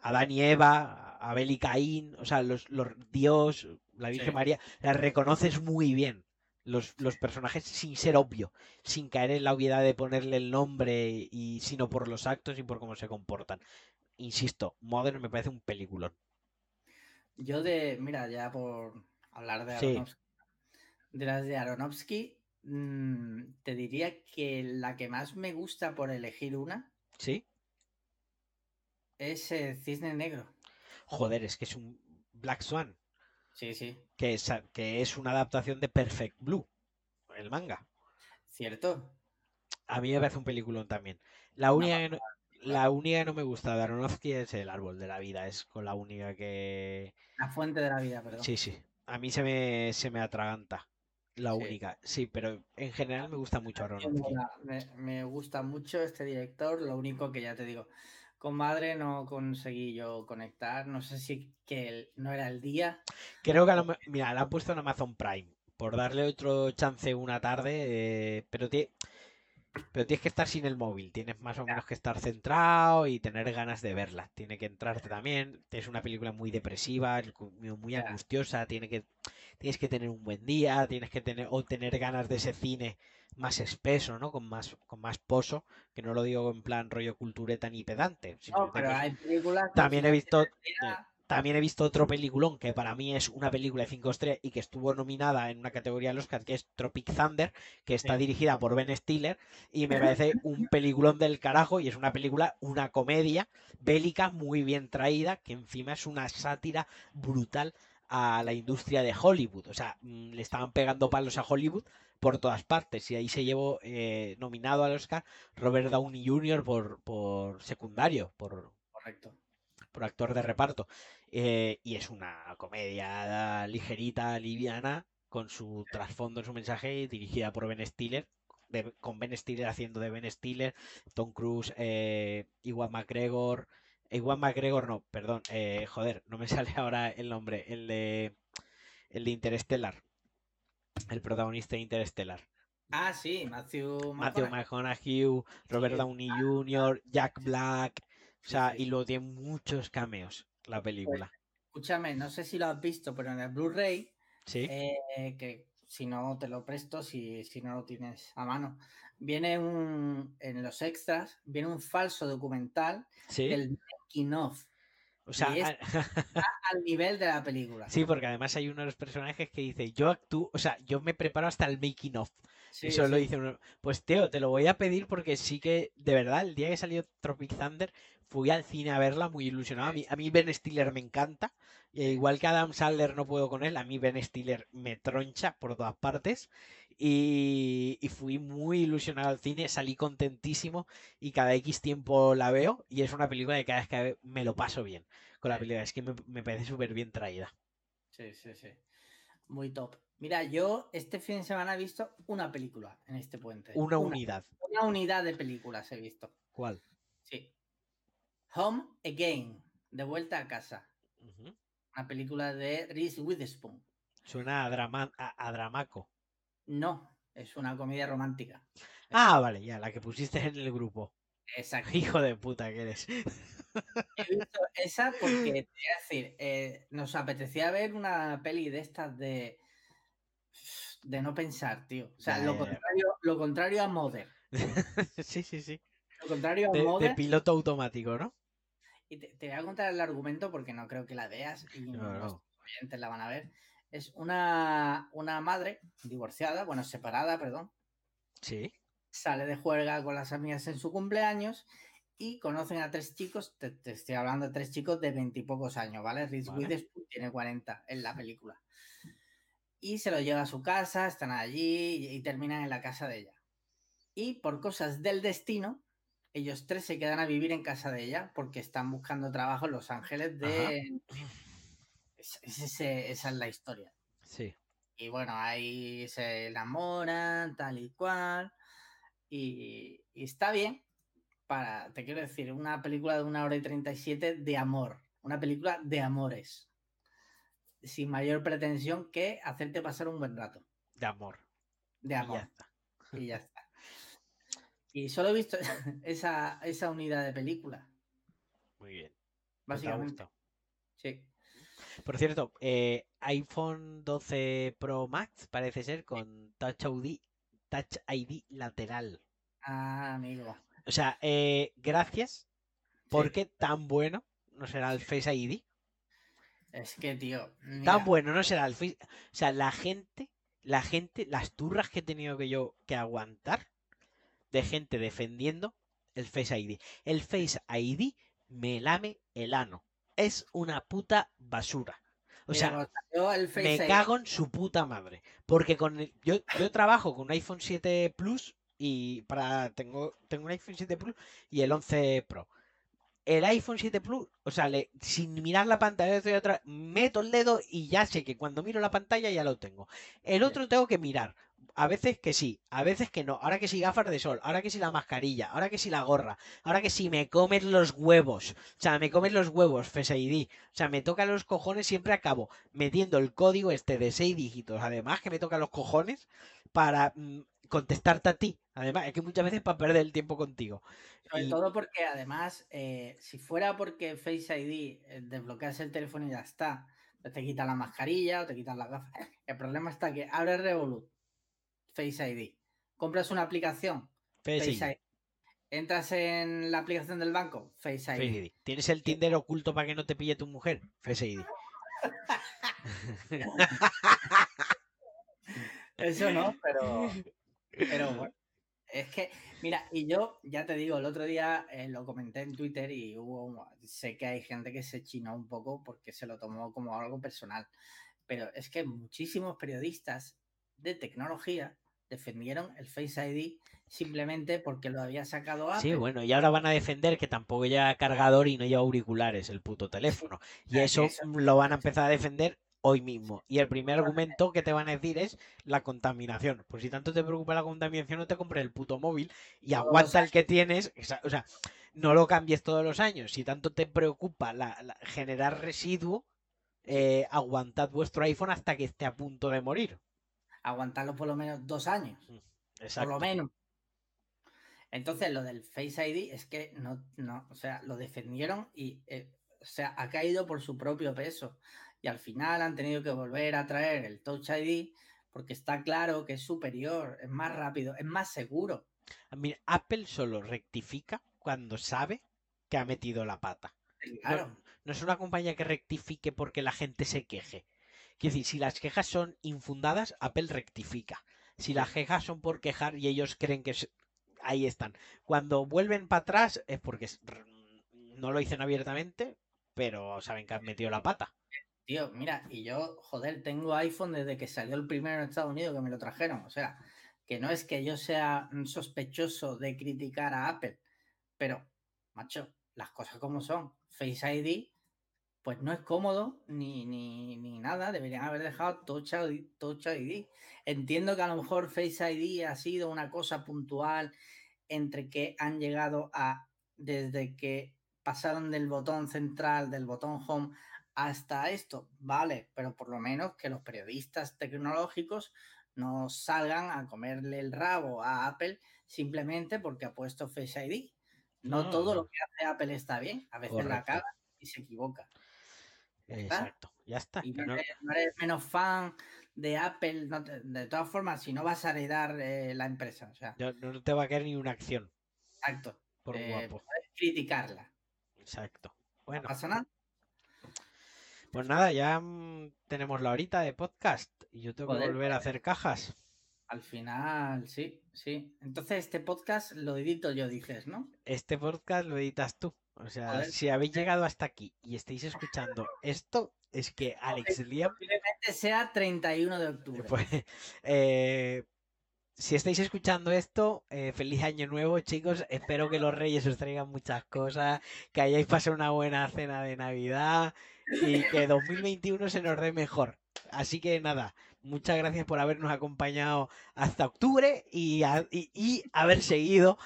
Adán y Eva, Abel y Caín, o sea, los, Dios, la Virgen María, la reconoces muy bien. Los, los, personajes sin ser obvio, sin caer en la obviedad de ponerle el nombre, y sino por los actos y por cómo se comportan. Insisto, Modern me parece un peliculón. Yo de, mira, ya por hablar de Aronofsky, de las de Aronofsky, te diría que la que más me gusta por elegir una. Sí. Es el Cisne Negro. Joder, es que es un Black Swan. Sí, sí. Que es, que es una adaptación de Perfect Blue, el manga. Cierto. A mí me parece un peliculón también. La única, que no, la única no me gusta de Aronofsky es el árbol de la vida. Es con la única que. La fuente de la vida, perdón. Sí, sí. A mí se me, se me atraganta. La única, sí, pero en general me gusta mucho Aronofsky. Me, me, gusta mucho este director, lo único que ya te digo, con Madre no conseguí yo conectar, no sé si que no era el día. Creo que, mira, la han puesto en Amazon Prime, por darle otro chance una tarde, eh, pero tiene pero tienes que estar sin el móvil, tienes más o menos que estar centrado y tener ganas de verla. Tiene que entrarte también. Es una película muy depresiva, muy angustiosa, tiene que, tienes que tener un buen día, tienes que tener, o tener ganas de ese cine más espeso, ¿no? Con más, con más pozo, que no lo digo en plan rollo cultureta ni pedante. pero hay películas también he visto. También he visto otro peliculón que para mí es una película de 5 estrellas y que estuvo nominada en una categoría de Oscar que es Tropic Thunder, que está dirigida por Ben Stiller y me parece un peliculón del carajo y es una película, una comedia bélica muy bien traída, que encima es una sátira brutal a la industria de Hollywood. O sea, mm, le estaban pegando palos a Hollywood por todas partes y ahí se llevó eh, nominado al Oscar Robert Downey Jr. por, por secundario, por... Correcto por actor de reparto. Eh, y es una comedia ligerita, liviana, con su trasfondo en su mensaje, dirigida por Ben Stiller, con Ben Stiller haciendo de Ben Stiller, Tom Cruise, eh, Iwan McGregor. Iwan McGregor, no, perdón, eh, joder, no me sale ahora el nombre, el de, el de Interstellar, el protagonista de Interstellar. Ah, sí, Matthew McConaughey, Robert Downey Jr., Jack Black, o sea, y lo tiene muchos cameos la pues, película. escúchame, no sé si lo has visto, pero en el Blu-ray, ¿Sí? Eh, que si no te lo presto, si, si no lo tienes a mano, viene un, en los extras, viene un falso documental ¿Sí? del making of. O sea, al nivel de la película. Sí, porque además hay uno de los personajes que dice, yo actúo, o sea, yo me preparo hasta el making of. y solo dice uno, pues Teo, te lo voy a pedir porque sí que, de verdad, el día que salió Tropic Thunder, fui al cine a verla muy ilusionado. A mí, a mí Ben Stiller me encanta. E igual que Adam Sandler no puedo con él, a mí Ben Stiller me troncha por todas partes. Y, fui muy ilusionado al cine, salí contentísimo y cada X tiempo la veo y es una película de cada vez que me lo paso bien con la película. Es que me, me parece súper bien traída. Sí, sí, sí. Muy top. Mira, yo este fin de semana he visto una película en este puente. Una, unidad. Una unidad de películas he visto. ¿Cuál? Sí. Home Again, de vuelta a casa. Una película de Reese Witherspoon. Suena a, drama, a, dramaco. No, es una comedia romántica. Ah, vale, ya, la que pusiste en el grupo. Exacto. Hijo de puta que eres. He visto esa porque, te voy a decir, eh, nos apetecía ver una peli de estas de de no pensar, tío. O sea, lo, contrario, lo contrario a Mother. sí, sí, sí. Lo contrario a de, Mother. De piloto automático, ¿no? Y te, voy a contar el argumento porque no creo que la veas y los oyentes la van a ver. Es una, una madre divorciada, bueno, separada, perdón. Sí. Sale de juerga con las amigas en su cumpleaños y conocen a tres chicos, te, estoy hablando de tres chicos de veintipocos años, ¿vale? Reese Witherspoon tiene 40 en la película. Y se lo lleva a su casa, están allí y terminan en la casa de ella. Y por cosas del destino, ellos tres se quedan a vivir en casa de ella porque están buscando trabajo en Los Ángeles de... esa es la historia. Sí. Y bueno, ahí se enamoran, tal y cual. Y, está bien para, te quiero decir, una película de una hora y 37 de amor. Una película de amores. Sin mayor pretensión que hacerte pasar un buen rato. De amor. De amor. Y ya está. Y solo he visto esa, esa unidad de película. Muy bien. Pues Básicamente. Sí. Por cierto, eh, iPhone 12 Pro Max parece ser con Touch ID, Touch ID lateral. Ah, amigo. O sea, eh, gracias. Porque tan bueno no será el Face ID. Es que, tío. Tan bueno no será el Face. O sea, la gente, la gente, las turras que he tenido que yo que aguantar de gente defendiendo el Face ID. El Face ID me lame el ano. Es una puta basura. O sea, me cago en su puta madre. Porque con yo, yo trabajo con un iPhone 7 Plus y para tengo, tengo un iPhone 7 Plus y el 11 Pro. El iPhone 7 Plus, o sea, sin mirar la pantalla, estoy otra, meto el dedo y ya sé que cuando miro la pantalla ya lo tengo. El otro tengo que mirar a veces que sí, a veces que no. Ahora que sí gafas de sol, ahora que sí la mascarilla, ahora que sí la gorra, ahora que sí me comes los huevos. O sea, me comes los huevos, Face ID. O sea, me toca los cojones, siempre acabo metiendo el código este de 6 dígitos. Además que me toca los cojones para mm, contestarte a ti. Además, es que muchas veces para perder el tiempo contigo. Sobre todo porque además, eh, si fuera porque Face ID eh, desbloqueas el teléfono y ya está, te quitan la mascarilla o te quitan las gafas. El problema está que abre Revolut Face ID. Compras una aplicación, Face, ID. Entras en la aplicación del banco, Face ID. ¿Tienes el Tinder oculto para que no te pille tu mujer? Face ID. Eso no, pero, pero bueno. Es que, mira, y yo ya te digo, el otro día eh, lo comenté en Twitter y hubo, sé que hay gente que se chinó un poco porque se lo tomó como algo personal, pero es que muchísimos periodistas de tecnología defendieron el Face ID simplemente porque lo había sacado Apple. Sí, bueno, y ahora van a defender que tampoco lleva cargador y no lleva auriculares el puto teléfono. Y eso, lo van a empezar a defender hoy mismo. Y el primer argumento que te van a decir es la contaminación. Pues si tanto te preocupa la contaminación, no te compres el puto móvil y aguanta el que tienes. O sea, no lo cambies todos los años. Si tanto te preocupa la, generar residuo, eh, aguantad vuestro iPhone hasta que esté a punto de morir aguantarlo por lo menos dos años. Por lo menos. Entonces, lo del Face ID es que no, no, o sea, lo defendieron y, eh, o sea, ha caído por su propio peso. Y al final han tenido que volver a traer el Touch ID porque está claro que es superior, es más rápido, es más seguro. Mira, Apple solo rectifica cuando sabe que ha metido la pata. Claro. no es una compañía que rectifique porque la gente se queje. Quiero decir, si las quejas son infundadas, Apple rectifica. Si las quejas son por quejar y ellos creen que ahí están. Cuando vuelven para atrás es porque no lo dicen abiertamente, pero saben que han metido la pata. Tío, mira, y yo, joder, tengo iPhone desde que salió el primero en Estados Unidos que me lo trajeron. O sea, que no es que yo sea sospechoso de criticar a Apple, pero, macho, las cosas como son. Face ID pues no es cómodo ni, ni, nada. Deberían haber dejado Touch ID, Touch ID. Entiendo que a lo mejor Face ID ha sido una cosa puntual entre que han llegado a, desde que pasaron del botón central, del botón home, hasta esto, vale, pero por lo menos que los periodistas tecnológicos no salgan a comerle el rabo a Apple simplemente porque ha puesto Face ID. No, todo lo que hace Apple está bien, a veces la caga y se equivoca. Exacto, ya está. Y no, eres, menos fan de Apple, de todas formas, si no vas a heredar eh, la empresa. O sea, no, te va a quedar ni una acción. Exacto. Por eh, guapo. Puedes criticarla. Exacto. Bueno. pasa nada. Pues nada, ya mm, tenemos la horita de podcast y yo tengo que volver a hacer cajas. Al final, sí, sí. Entonces este podcast lo edito yo, dices, ¿no? Este podcast lo editas tú. O sea, si habéis llegado hasta aquí y estáis escuchando esto, es que Alex Liam... Posiblemente sea 31 de octubre. Pues, eh, si estáis escuchando esto, eh, feliz año nuevo, chicos. Espero que los reyes os traigan muchas cosas, que hayáis pasado una buena cena de Navidad y que 2021 se nos dé mejor. Así que nada, muchas gracias por habernos acompañado hasta octubre y, haber seguido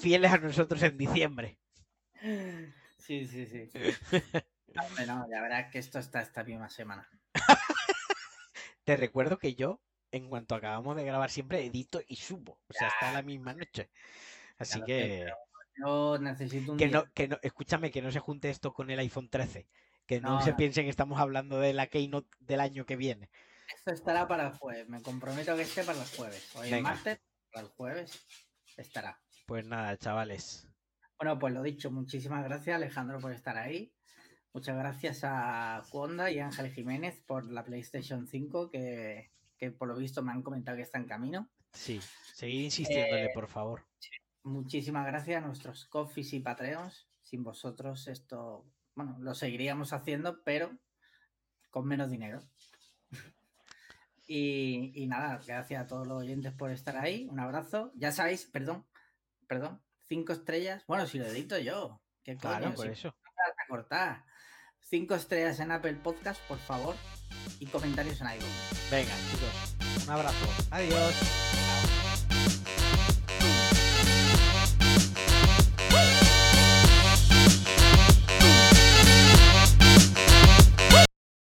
fieles a nosotros en diciembre. Sí, sí, sí. No, ya verás que esto está esta misma semana. Te recuerdo que yo, en cuanto acabamos de grabar, siempre edito y subo. O sea, está la misma noche. Así que. Yo necesito un. Que no, que no, escúchame, que no se junte esto con el iPhone 13. Que no, se piensen que estamos hablando de la Keynote del año que viene. Esto estará para el jueves. Me comprometo a que esté para el jueves. Hoy es martes, para el jueves estará. Pues nada, chavales. Bueno, pues lo dicho, muchísimas gracias Alejandro por estar ahí. Muchas gracias a Cuonda y Ángel Jiménez por la PlayStation 5 que, por lo visto me han comentado que está en camino. Sí, seguid insistiéndole, eh, por favor. Muchísimas gracias a nuestros coffees y patreons. Sin vosotros esto bueno, lo seguiríamos haciendo, pero con menos dinero. y, nada, gracias a todos los oyentes por estar ahí. Un abrazo. Ya sabéis, perdón, perdón, cinco estrellas. Bueno, si lo edito yo. ¿Qué claro, por eso. A cortar. Cinco estrellas en Apple Podcast, por favor. Y comentarios en iTunes. Venga, chicos. Un abrazo. Adiós.